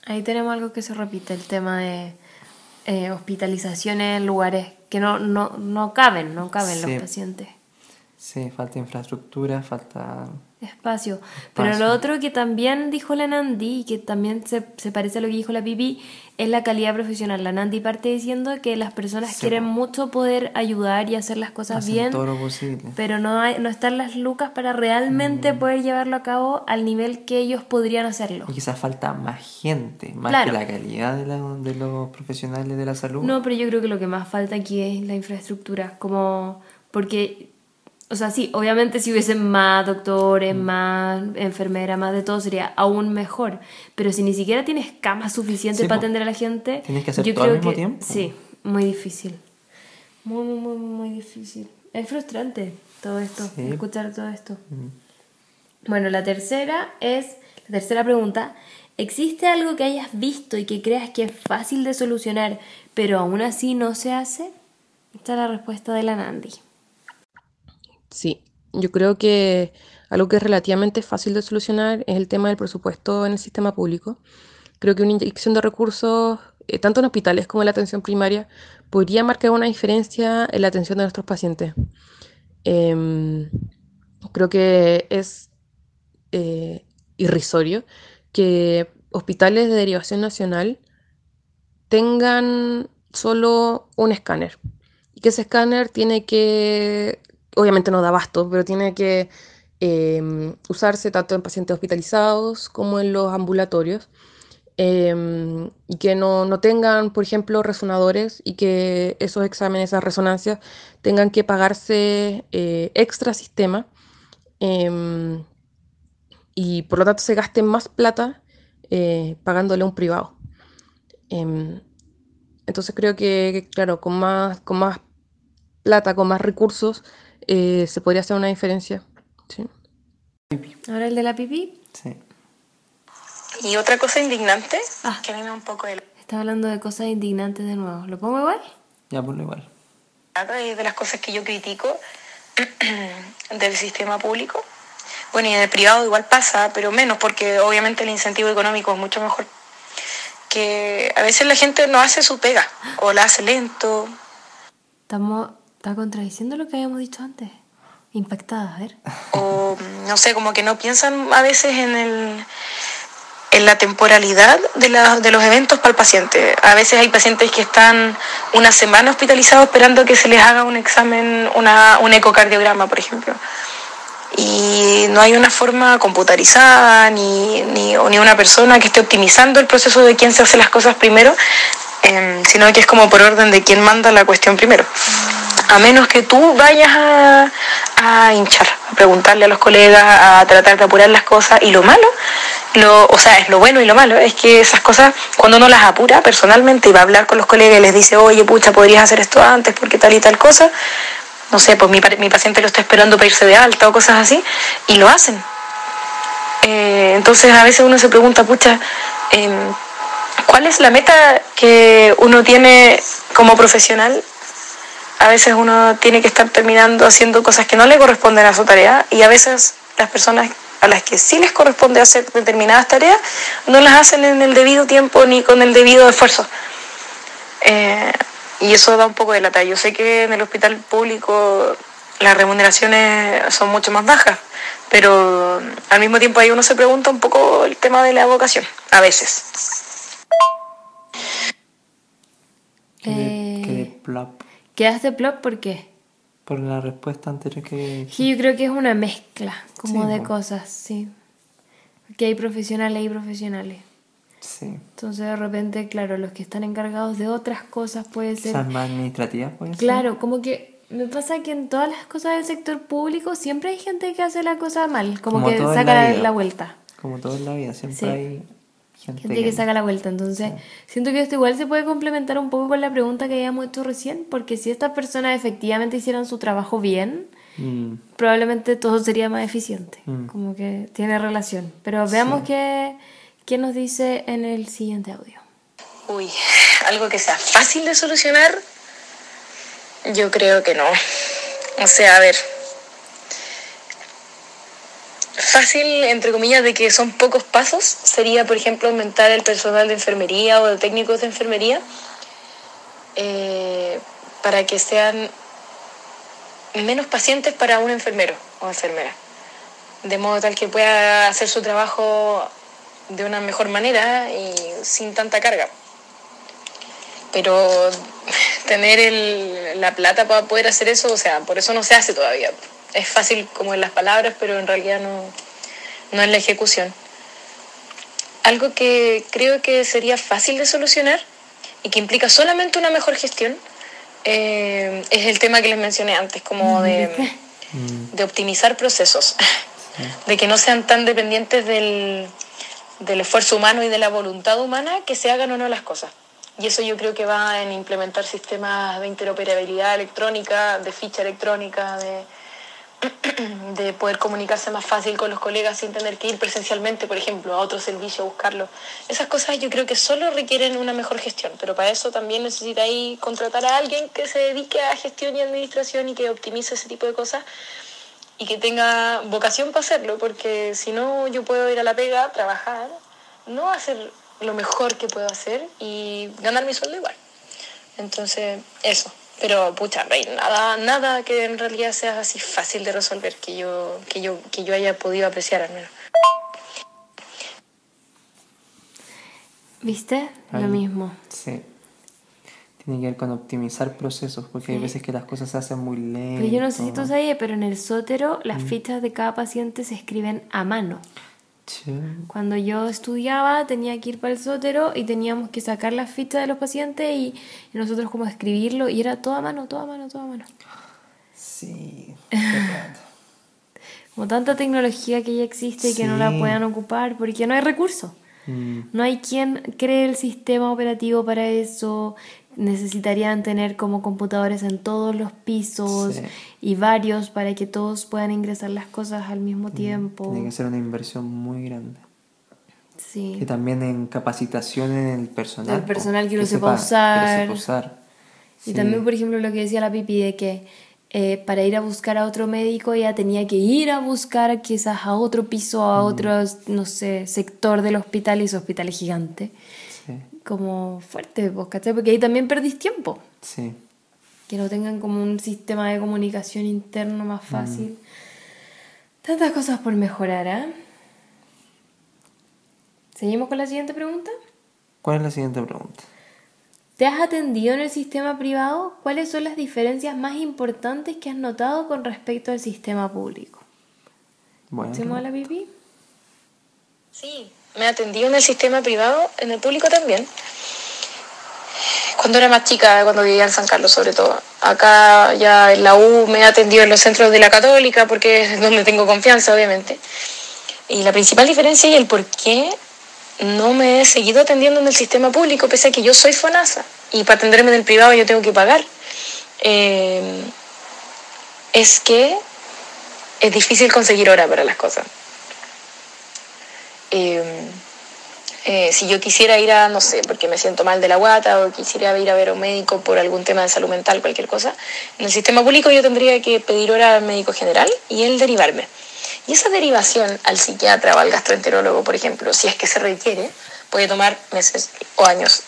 Ahí tenemos algo que se repite, el tema de eh, hospitalizaciones en lugares que no, no, no caben, no caben Sí. los pacientes. Sí, falta infraestructura, falta... Espacio. Pero lo otro que también dijo la Nandi y que también se, se parece a lo que dijo la Pipi es la calidad profesional. La Nandi parte diciendo que las personas Sí, quieren mucho poder ayudar y hacer las cosas hacen bien, todo lo posible. pero no, hay, no están las lucas para realmente Mm. poder llevarlo a cabo al nivel que ellos podrían hacerlo. Y quizás falta más gente, más Claro. que la calidad de, la- de los profesionales de la salud. No, pero yo creo que lo que más falta aquí es la infraestructura, como porque O sea, sí, obviamente si hubiesen más doctores, más enfermeras, más de todo, sería aún mejor. Pero si ni siquiera tienes camas suficientes Sí, para atender a la gente, Tienes que hacer yo todo al mismo que tiempo. sí, muy difícil. Muy, muy, muy, muy difícil. Es frustrante todo esto, Sí. Mm. escuchar todo esto. Bueno, la tercera es, la tercera pregunta, ¿existe algo que hayas visto y que creas que es fácil de solucionar, pero aún así no se hace? Esta es la respuesta de la Nandi. Sí, yo creo que algo que es relativamente fácil de solucionar es el tema del presupuesto en el sistema público. Creo que una inyección de recursos, eh, tanto en hospitales como en la atención primaria, podría marcar una diferencia en la atención de nuestros pacientes. Em, creo que es eh, irrisorio que hospitales de derivación nacional tengan solo un escáner y que ese escáner tiene que, obviamente no da abasto, pero tiene que em, usarse tanto en pacientes hospitalizados como en los ambulatorios em, y que no, no tengan, por ejemplo, resonadores y que esos exámenes, esas resonancias tengan que pagarse eh, extra sistema em, y por lo tanto se gaste más plata eh, pagándole a un privado. Entonces creo que, que, claro, con más, con más plata, con más recursos, eh, se podría hacer una diferencia. Sí. Ahora el de la pipí. Sí. Y otra cosa indignante, Ah. que a mí me da un poco de Está hablando de cosas indignantes de nuevo. ¿Lo pongo igual? Ya por lo igual. de las cosas que yo critico del sistema público. Bueno, y en el privado igual pasa, pero menos, porque obviamente el incentivo económico es mucho mejor. Que a veces la gente no hace su pega, o la hace lento, Estamos, está contradiciendo lo que habíamos dicho antes. Impactada, a ver. o no sé, como que no piensan a veces en el en la temporalidad de, la- de los eventos para el paciente. A veces hay pacientes que están una semana hospitalizados esperando que se les haga un examen, una, un ecocardiograma, por ejemplo. Y no hay una forma computarizada ni, ni, ni una persona que esté optimizando el proceso de quién se hace las cosas primero, em, sino que es como por orden de quién manda la cuestión primero. A menos que tú vayas a, a hinchar, a preguntarle a los colegas, a tratar de apurar las cosas. Y lo malo, lo, o sea, es lo bueno y lo malo, es que esas cosas, cuando uno las apura personalmente y va a hablar con los colegas y les dice, oye, pucha, podrías hacer esto antes porque tal y tal cosa, no sé, pues mi, mi paciente lo está esperando para irse de alta o cosas así, y lo hacen. Eh, entonces a veces uno se pregunta, pucha, em, ¿cuál es la meta que uno tiene como profesional a veces uno tiene que estar terminando haciendo cosas que no le corresponden a su tarea y a veces las personas a las que sí les corresponde hacer determinadas tareas no las hacen en el debido tiempo ni con el debido esfuerzo. Eh, y eso da un poco de lata. Yo sé que en el hospital público las remuneraciones son mucho más bajas, pero al mismo tiempo ahí uno se pregunta un poco el tema de la vocación, a veces. Eh, ¿Quedaste plop por qué? por la respuesta anterior que... Sí, yo creo que es una mezcla como Sí, de cosas, sí. Porque hay profesionales y profesionales. Sí. Entonces de repente, claro, los que están encargados de otras cosas puede ser... Quizás más administrativas, puede ser. Claro, como que me pasa que en todas las cosas del sector público siempre hay gente que hace la cosa mal, como, Como que saca la vuelta. Como todo en la vida, siempre Sí. hay gente, Gente que saca la vuelta. Entonces, siento que esto igual se puede complementar un poco con la pregunta que habíamos hecho recién, porque si estas personas efectivamente hicieran su trabajo bien, Mm, probablemente todo sería más eficiente. Mm. Como que tiene relación. Pero veamos qué, qué nos dice en el siguiente audio. Uy, algo que sea fácil de solucionar, yo creo que no. O sea, a ver, fácil, entre comillas, de que son pocos pasos, sería, por ejemplo, aumentar el personal de enfermería o de técnicos de enfermería eh, para que sean menos pacientes para un enfermero o enfermera, de modo tal que pueda hacer su trabajo de una mejor manera y sin tanta carga. Pero tener el- la plata para poder hacer eso, o sea, por eso no se hace todavía. Es fácil como en las palabras, pero en realidad no, no en la ejecución. Algo que creo que sería fácil de solucionar y que implica solamente una mejor gestión eh, es el tema que les mencioné antes, como de, de optimizar procesos, de que no sean tan dependientes del, del esfuerzo humano y de la voluntad humana que se hagan o no las cosas. Y eso yo creo que va en implementar sistemas de interoperabilidad electrónica, de ficha electrónica, de, de poder comunicarse más fácil con los colegas sin tener que ir presencialmente, por ejemplo, a otro servicio a buscarlo. Esas cosas yo creo que solo requieren una mejor gestión, pero para eso también necesitáis contratar a alguien que se dedique a gestión y administración y que optimice ese tipo de cosas y que tenga vocación para hacerlo, porque si no yo puedo ir a la pega, trabajar, no hacer lo mejor que puedo hacer y ganar mi sueldo igual. Entonces, eso. Pero, pucha, no hay nada, nada que en realidad sea así fácil de resolver que yo, que yo, que yo haya podido apreciar al menos. ¿Viste? Lo mismo. Sí. Tiene que ver con optimizar procesos, porque hay veces que las cosas se hacen muy lentas. Pero yo no sé si tú sabías, pero en el sótero las fichas de cada paciente se escriben a mano. Cuando yo estudiaba tenía que ir para el sótero y teníamos que sacar las fichas de los pacientes y, y nosotros como escribirlo y era todo a mano, todo a mano, todo a mano. Sí. Como tanta tecnología que ya existe y que no la Sí. puedan ocupar porque no hay recursos. Mm, No hay quien cree el sistema operativo para eso. Necesitarían tener como computadores en todos los pisos Sí. y varios para que todos puedan ingresar las cosas al mismo tiempo. Mm, Tiene que ser una inversión muy grande. Sí. Y también en capacitación en el personal. Po, personal que lo sepa sepa- que lo usar. sepa usar. Y también, por ejemplo, lo que decía la Pipi de que eh, para ir a buscar a otro médico ella tenía que ir a buscar quizás a otro piso, Mm. a otro, no sé, sector del hospital y ese hospital es gigante. Sí, Como fuerte, pues, ¿cachai? Porque ahí también perdís tiempo. sí. Que no tengan como un sistema de comunicación interno más Mm. fácil. Tantas cosas por mejorar, ¿ah? ¿Seguimos con la siguiente pregunta? ¿Cuál es la siguiente pregunta? ¿Te has atendido en el sistema privado? ¿Cuáles son las diferencias más importantes que has notado con respecto al sistema público? Bueno, ¿Hacemos a la pipí? Sí, me he atendido en el sistema privado, en el público también. Cuando era más chica, cuando vivía en San Carlos sobre todo. Acá ya en la U me he atendido en los centros de la católica porque es donde tengo confianza, obviamente. Y la principal diferencia y el por qué no me he seguido atendiendo en el sistema público, pese a que yo soy FONASA. Y para atenderme en el privado yo tengo que pagar. eh, es que es difícil conseguir hora para las cosas. Eh, eh, si yo quisiera ir a, no sé, porque me siento mal de la guata o quisiera ir a ver a un médico por algún tema de salud mental, cualquier cosa, en el sistema público yo tendría que pedir hora al médico general y él derivarme. Y esa derivación al psiquiatra o al gastroenterólogo, por ejemplo, si es que se requiere, puede tomar meses o años.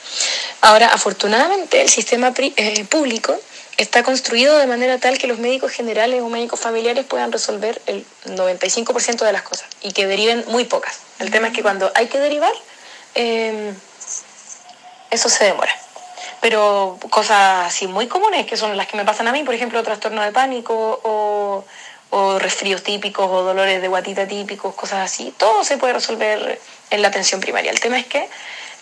Ahora, afortunadamente, el sistema eh, público está construido de manera tal que los médicos generales o médicos familiares puedan resolver el 95% de las cosas y que deriven muy pocas. El tema es que cuando hay que derivar, eh, eso se demora. Pero cosas así muy comunes, que son las que me pasan a mí, por ejemplo, trastorno de pánico o, o resfríos típicos o dolores de guatita típicos, cosas así, todo se puede resolver en la atención primaria. El tema es que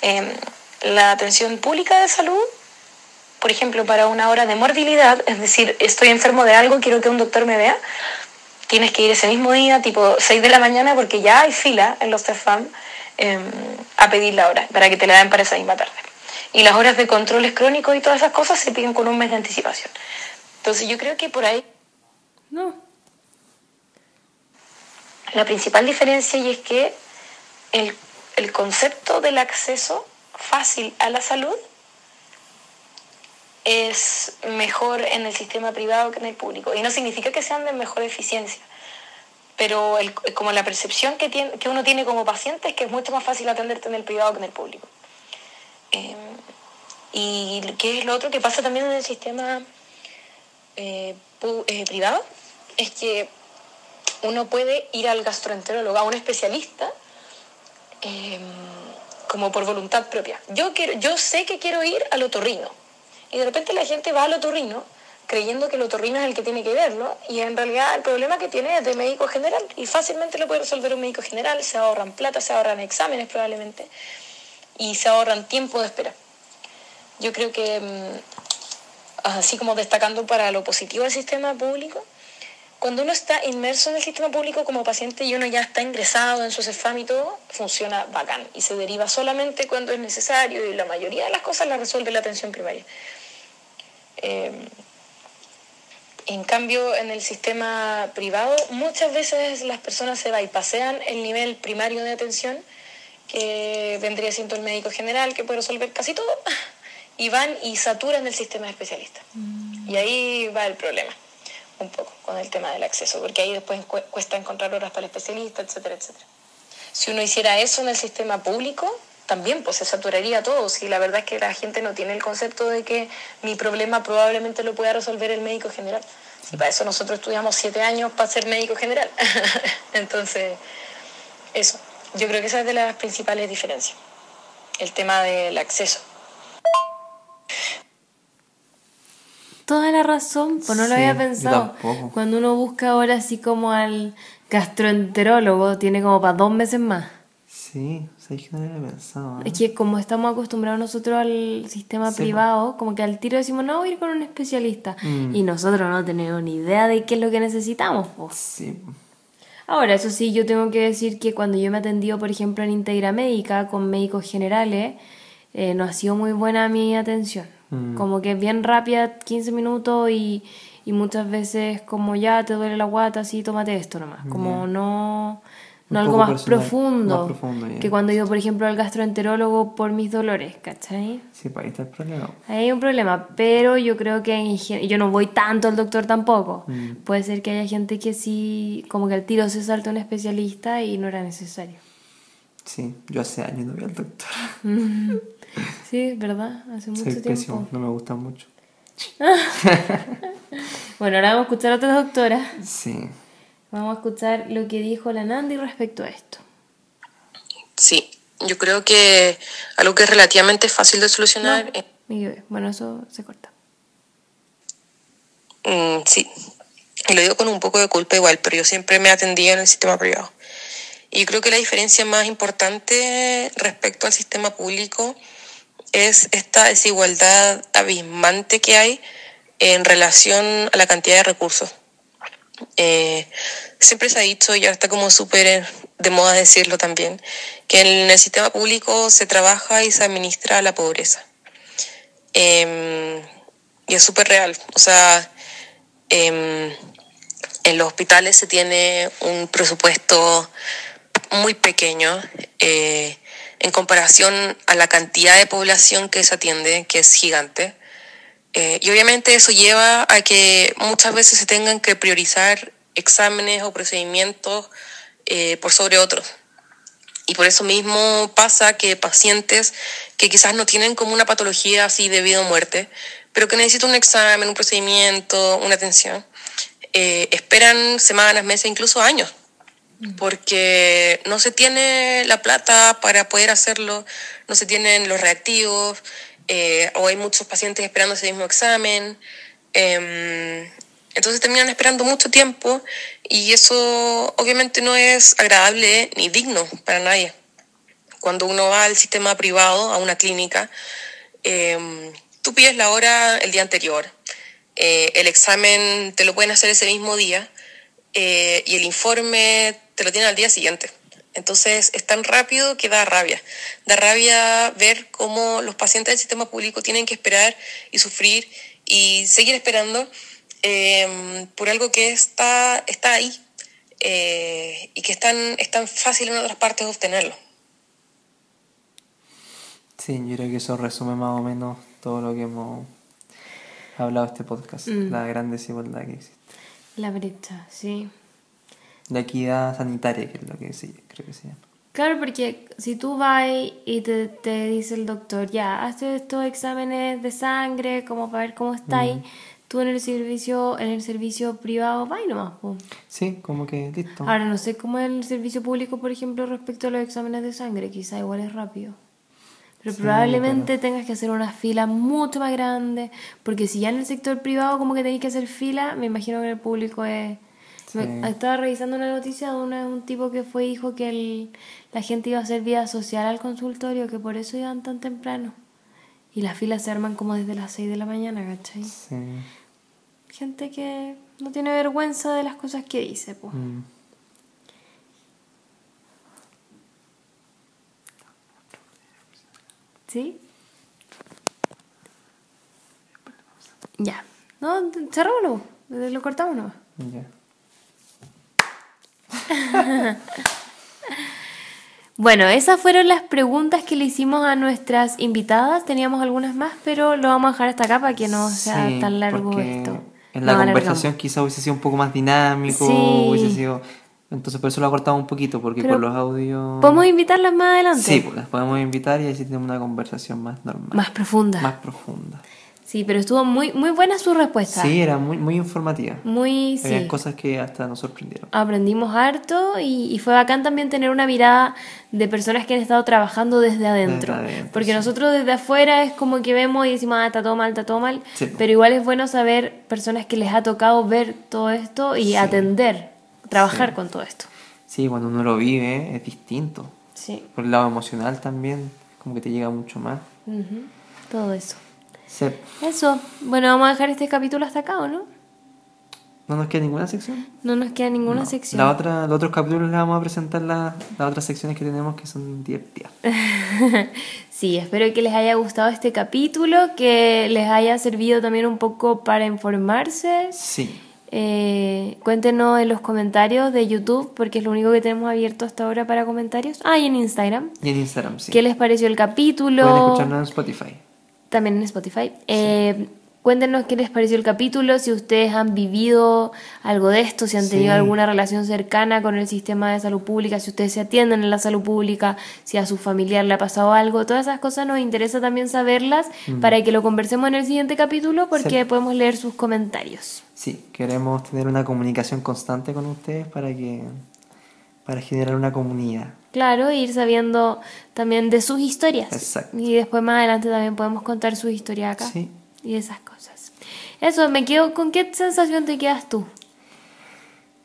eh, la atención pública de salud por ejemplo, para una hora de morbilidad, es decir, estoy enfermo de algo, quiero que un doctor me vea, tienes que ir ese mismo día, tipo 6 de la mañana, porque ya hay fila en los CEFAM eh, a pedir la hora, para que te la den para esa misma tarde. Y las horas de controles crónicos y todas esas cosas se piden con un mes de anticipación. Entonces yo creo que por ahí No. la principal diferencia y es que el, el concepto del acceso fácil a la salud es mejor en el sistema privado que en el público. Y no significa que sean de mejor eficiencia, pero el- como la percepción que, tiene, que uno tiene como paciente es que es mucho más fácil atenderte en el privado que en el público. Eh, y qué es lo otro que pasa también en el sistema eh, eh, privado, es que uno puede ir al gastroenterólogo, a un especialista, eh, como por voluntad propia. Yo, quiero, yo sé que quiero ir al otorrino. Y de repente la gente va al otorrino creyendo que el otorrino es el que tiene que verlo y en realidad el problema que tiene es de médico general y fácilmente lo puede resolver un médico general, se ahorran plata, se ahorran exámenes probablemente y se ahorran tiempo de espera. Yo creo que, mm, así como destacando para lo positivo del sistema público, cuando uno está inmerso en el sistema público como paciente y uno ya está ingresado en su CEFAM y todo, funciona bacán y se deriva solamente cuando es necesario y la mayoría de las cosas las resuelve la atención primaria. Eh, en cambio, en el sistema privado, muchas veces las personas se bypasean el nivel primario de atención, que vendría siendo el médico general, que puede resolver casi todo, y van y saturan el sistema de especialistas. Y ahí va el problema, un poco, con el tema del acceso, porque ahí después cu- cuesta encontrar horas para el especialista, etcétera, etcétera. Si uno hiciera eso en el sistema público, también pues se saturaría todo. Si la verdad es que la gente no tiene el concepto de que mi problema probablemente lo pueda resolver el médico general. Si para eso nosotros estudiamos siete años para ser médico general. Entonces, eso. Yo creo que esa es de las principales diferencias. El tema del acceso. Toda la razón, pues no lo Sí, había yo pensado. Cuando uno busca ahora así como al gastroenterólogo, tiene como para dos meses más. Sí, sabes que no lo había pensado. ¿eh? Es que como estamos acostumbrados nosotros al sistema Sí, privado, como que al tiro decimos, no, voy a ir con un especialista. Mm. Y nosotros no tenemos ni idea de qué es lo que necesitamos. pues. Sí, Ahora, eso sí, yo tengo que decir que cuando yo me he atendido, por ejemplo, en Integra Médica con médicos generales, eh, no ha sido muy buena mi atención. Mm. Como que es bien rápida, 15 minutos y, y muchas veces como ya te duele la guata, así tómate esto nomás. Como no Un algo más personal, profundo, más profundo, ya. que cuando yo, por ejemplo, al gastroenterólogo por mis dolores, ¿cachai? sí, pues ahí está el problema. Ahí hay un problema, pero yo creo que en yo no voy tanto al doctor tampoco. Mm. Puede ser que haya gente que sí, como que al tiro se salta un especialista y no era necesario. Sí, yo hace años no voy al doctor. Sí, ¿verdad? Hace mucho Soy tiempo. pésimo, no me gusta mucho. Bueno, ahora vamos a escuchar a otra doctora. Sí, Vamos a escuchar lo que dijo la Nandi respecto a esto. Sí, yo creo que algo que es relativamente fácil de solucionar. No, Bueno, eso se corta. Mm, sí, y lo digo con un poco de culpa igual, pero yo siempre me atendía en el sistema privado. Y yo creo que la diferencia más importante respecto al sistema público es esta desigualdad abismante que hay en relación a la cantidad de recursos. Eh, siempre se ha dicho, y ahora está como súper de moda decirlo también, que en el sistema público se trabaja y se administra la pobreza. Em, y es súper real. O sea, em, en los hospitales se tiene un presupuesto muy pequeño eh, en comparación a la cantidad de población que se atiende, que es gigante. Eh, y obviamente eso lleva a que muchas veces se tengan que priorizar exámenes o procedimientos eh, por sobre otros. Y por eso mismo pasa que pacientes que quizás no tienen como una patología así de vida o muerte, pero que necesitan un examen, un procedimiento, una atención, eh, esperan semanas, meses, incluso años, porque no se tiene la plata para poder hacerlo, no se tienen los reactivos, eh, o hay muchos pacientes esperando ese mismo examen. em, entonces terminan esperando mucho tiempo y eso obviamente no es agradable ni digno para nadie. Cuando uno va al sistema privado, a una clínica, eh, tú pides la hora el día anterior, eh, el examen te lo pueden hacer ese mismo día eh, y el informe te lo tienen al día siguiente. Entonces es tan rápido que da rabia. Da rabia ver cómo los pacientes del sistema público tienen que esperar y sufrir y seguir esperando eh, por algo que está, está ahí eh, y que es tan, es tan fácil en otras partes obtenerlo. sí, yo creo que eso resume más o menos todo lo que hemos hablado este podcast. Mm. La gran desigualdad que existe. La brecha, sí. La equidad sanitaria, que es lo que sí, creo que se llama. Claro, porque si tú vas y te, te dice el doctor, ya, hazte estos exámenes de sangre, como para ver cómo está ahí, tú en el servicio, en el servicio privado vas y nomás, po. Sí, como que listo. Ahora, no sé cómo es el servicio público, por ejemplo, respecto a los exámenes de sangre, quizá igual es rápido. Pero Sí, probablemente tengas que hacer una fila mucho más grande, porque si ya en el sector privado como que tenéis que hacer fila, me imagino que en el público es... me- estaba revisando una noticia de una- un tipo que fue y dijo que el- la gente iba a hacer vida social al consultorio, que por eso iban tan temprano. Y las filas se arman como desde las 6 de la mañana, ¿cachai? Sí. Gente que No tiene vergüenza de las cosas que dice. Mm. ¿Sí? Ya. No, cerrámoslo. Lo cortamos nomás. Ya. Bueno, esas fueron las preguntas que le hicimos a nuestras invitadas. Teníamos algunas más, pero lo vamos a dejar hasta acá para que no sea Sí, tan largo esto. En la conversación quizá hubiese sido un poco más dinámico, Sí. hubiese sido... Entonces por eso lo cortamos un poquito, porque Pero por los audios... ¿Podemos invitarlas más adelante? Sí, pues las podemos invitar y así tenemos una conversación más normal. Más profunda. Más profunda. Sí, pero estuvo muy, muy buena su respuesta. Sí, era muy, muy informativa. Muy, sí. Había cosas que hasta nos sorprendieron. Aprendimos harto y, y fue bacán también tener una mirada de personas que han estado trabajando desde adentro. Desde adentro, Porque sí. nosotros desde afuera es como que vemos y decimos, ah, está todo mal, está todo mal. Sí. Pero igual es bueno saber personas que les ha tocado ver todo esto y Sí. atender, trabajar Sí. con todo esto. Sí, cuando uno lo vive es distinto. Sí. Por el lado emocional también, como que te llega mucho más. Ujú. Todo eso. Sí. Eso. Bueno, vamos a dejar este capítulo hasta acá, ¿o no? ¿No nos queda ninguna sección? No nos queda ninguna No. sección. La otra, los otros capítulos les vamos a presentar la- las otras secciones que tenemos que son divertidas. Sí, espero que les haya gustado este capítulo, que les haya servido también un poco para informarse. Sí. Eh, cuéntenos en los comentarios de YouTube, porque es lo único que tenemos abierto hasta ahora para comentarios. Ah, y en Instagram. Y en Instagram, sí. ¿Qué les pareció el capítulo? Pueden escucharnos en Spotify. También en Spotify. Eh, cuéntenos qué les pareció el capítulo, si ustedes han vivido algo de esto, si han tenido Sí. alguna relación cercana con el sistema de salud pública, si ustedes se atienden en la salud pública, si a su familiar le ha pasado algo. Todas esas cosas nos interesa también saberlas para que lo conversemos en el siguiente capítulo porque. Sí. podemos leer sus comentarios. Sí, queremos tener una comunicación constante con ustedes para que para generar una comunidad. Claro, e ir sabiendo también de sus historias. Exacto. Y después más adelante también podemos contar sus historias acá. Sí. Y esas cosas. Eso, me quedo. ¿Con qué sensación te quedas tú?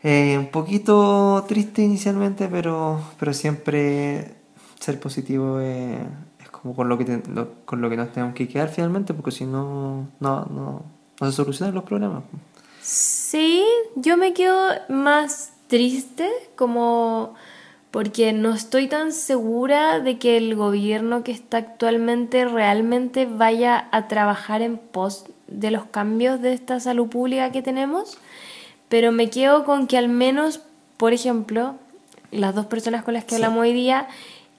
Eh, un poquito triste inicialmente, pero, pero siempre ser positivo es como con lo, que te- lo- con lo que nos tenemos que quedar finalmente, porque si no, no, no, no se solucionan los problemas. Sí, yo me quedo más triste como porque no estoy tan segura de que el gobierno que está actualmente realmente vaya a trabajar en pos de los cambios de esta salud pública que tenemos, pero me quedo con que al menos, por ejemplo, las dos personas con las que Sí. hablamos hoy día,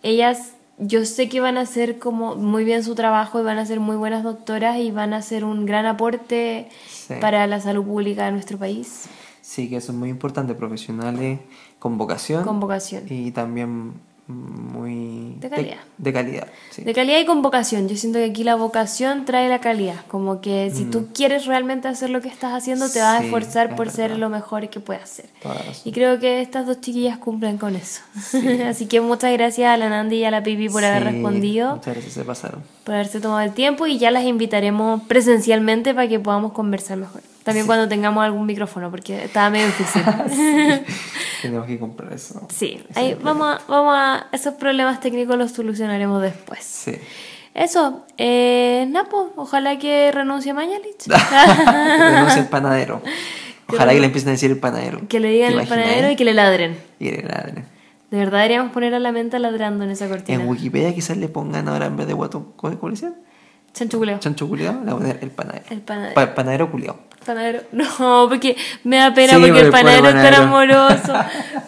ellas yo sé que van a hacer como muy bien su trabajo y van a ser muy buenas doctoras y van a hacer un gran aporte Sí. para la salud pública de nuestro país Sí, que eso es muy importante, profesionales con vocación. con vocación. Y también muy... De calidad. De, calidad, sí. De calidad y con vocación. Yo siento que aquí la vocación trae la calidad. Como que si tú quieres realmente hacer lo que estás haciendo, te vas a Mm. Esforzar es por ser lo mejor que puedas razón. Y creo que estas dos chiquillas cumplen con eso. Así que muchas gracias a la Nandi y a la Pipi por haber respondido, Muchas gracias, se pasaron. por haberse tomado el tiempo y ya las invitaremos presencialmente para que podamos conversar mejor. También cuando tengamos algún micrófono, porque estaba medio difícil. Tenemos que comprar eso. Sí, ahí es vamos a, vamos a... Esos problemas técnicos los solucionaremos después. Sí. Eso, eh, Napo, ojalá que renuncie Mañalich. Renuncia el panadero. Ojalá que le empiecen a decir el panadero. que le digan ¿Te el panadero y que le ladren. Y le ladren. De verdad deberíamos poner a la menta ladrando en esa cortina. En Wikipedia quizás le pongan ahora en vez de guato, ¿cómo cómo le decían? Chancho culeo. Chancho culiao, le voy a el panadero. El panadero. Pa- panadero culiao. Panadero. No, porque me da pena Sí, porque por el el panadero es tan amoroso.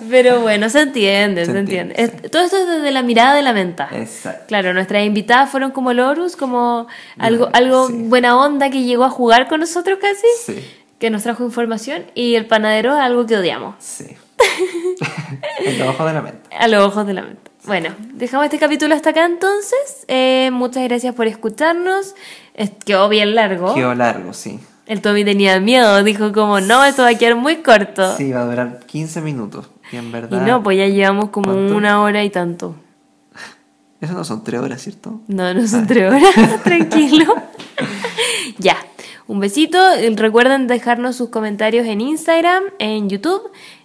Pero bueno, se entiende, se, Se entiende. entiende, Es- todo esto es desde la mirada de la menta. Exacto. Claro, nuestras invitadas fueron como Lorus, como algo, algo sí. buena onda que llegó a jugar con nosotros casi. Sí, que nos trajo información y el panadero es algo que odiamos sí. el trabajo de la mente. a los ojos de la mente. Bueno, dejamos este capítulo hasta acá entonces. Eh, muchas gracias por escucharnos. Es- quedó bien largo. Quedó largo, sí. El Tommy tenía miedo, dijo como no, esto va a quedar muy corto. Sí, va a durar 15 minutos. Y en y verdad. no, pues ya llevamos como ¿Cuánto? una hora y tanto. Eso no son 3 horas, ¿cierto? No, no son tres horas, tranquilo. ya, un besito. Recuerden dejarnos sus comentarios en Instagram, en YouTube.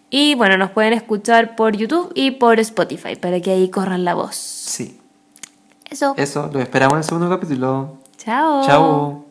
Y bueno, nos pueden escuchar por YouTube y por Spotify para que ahí corran la voz. Sí. Eso. Eso, lo esperamos en el segundo capítulo. Chao. Chao.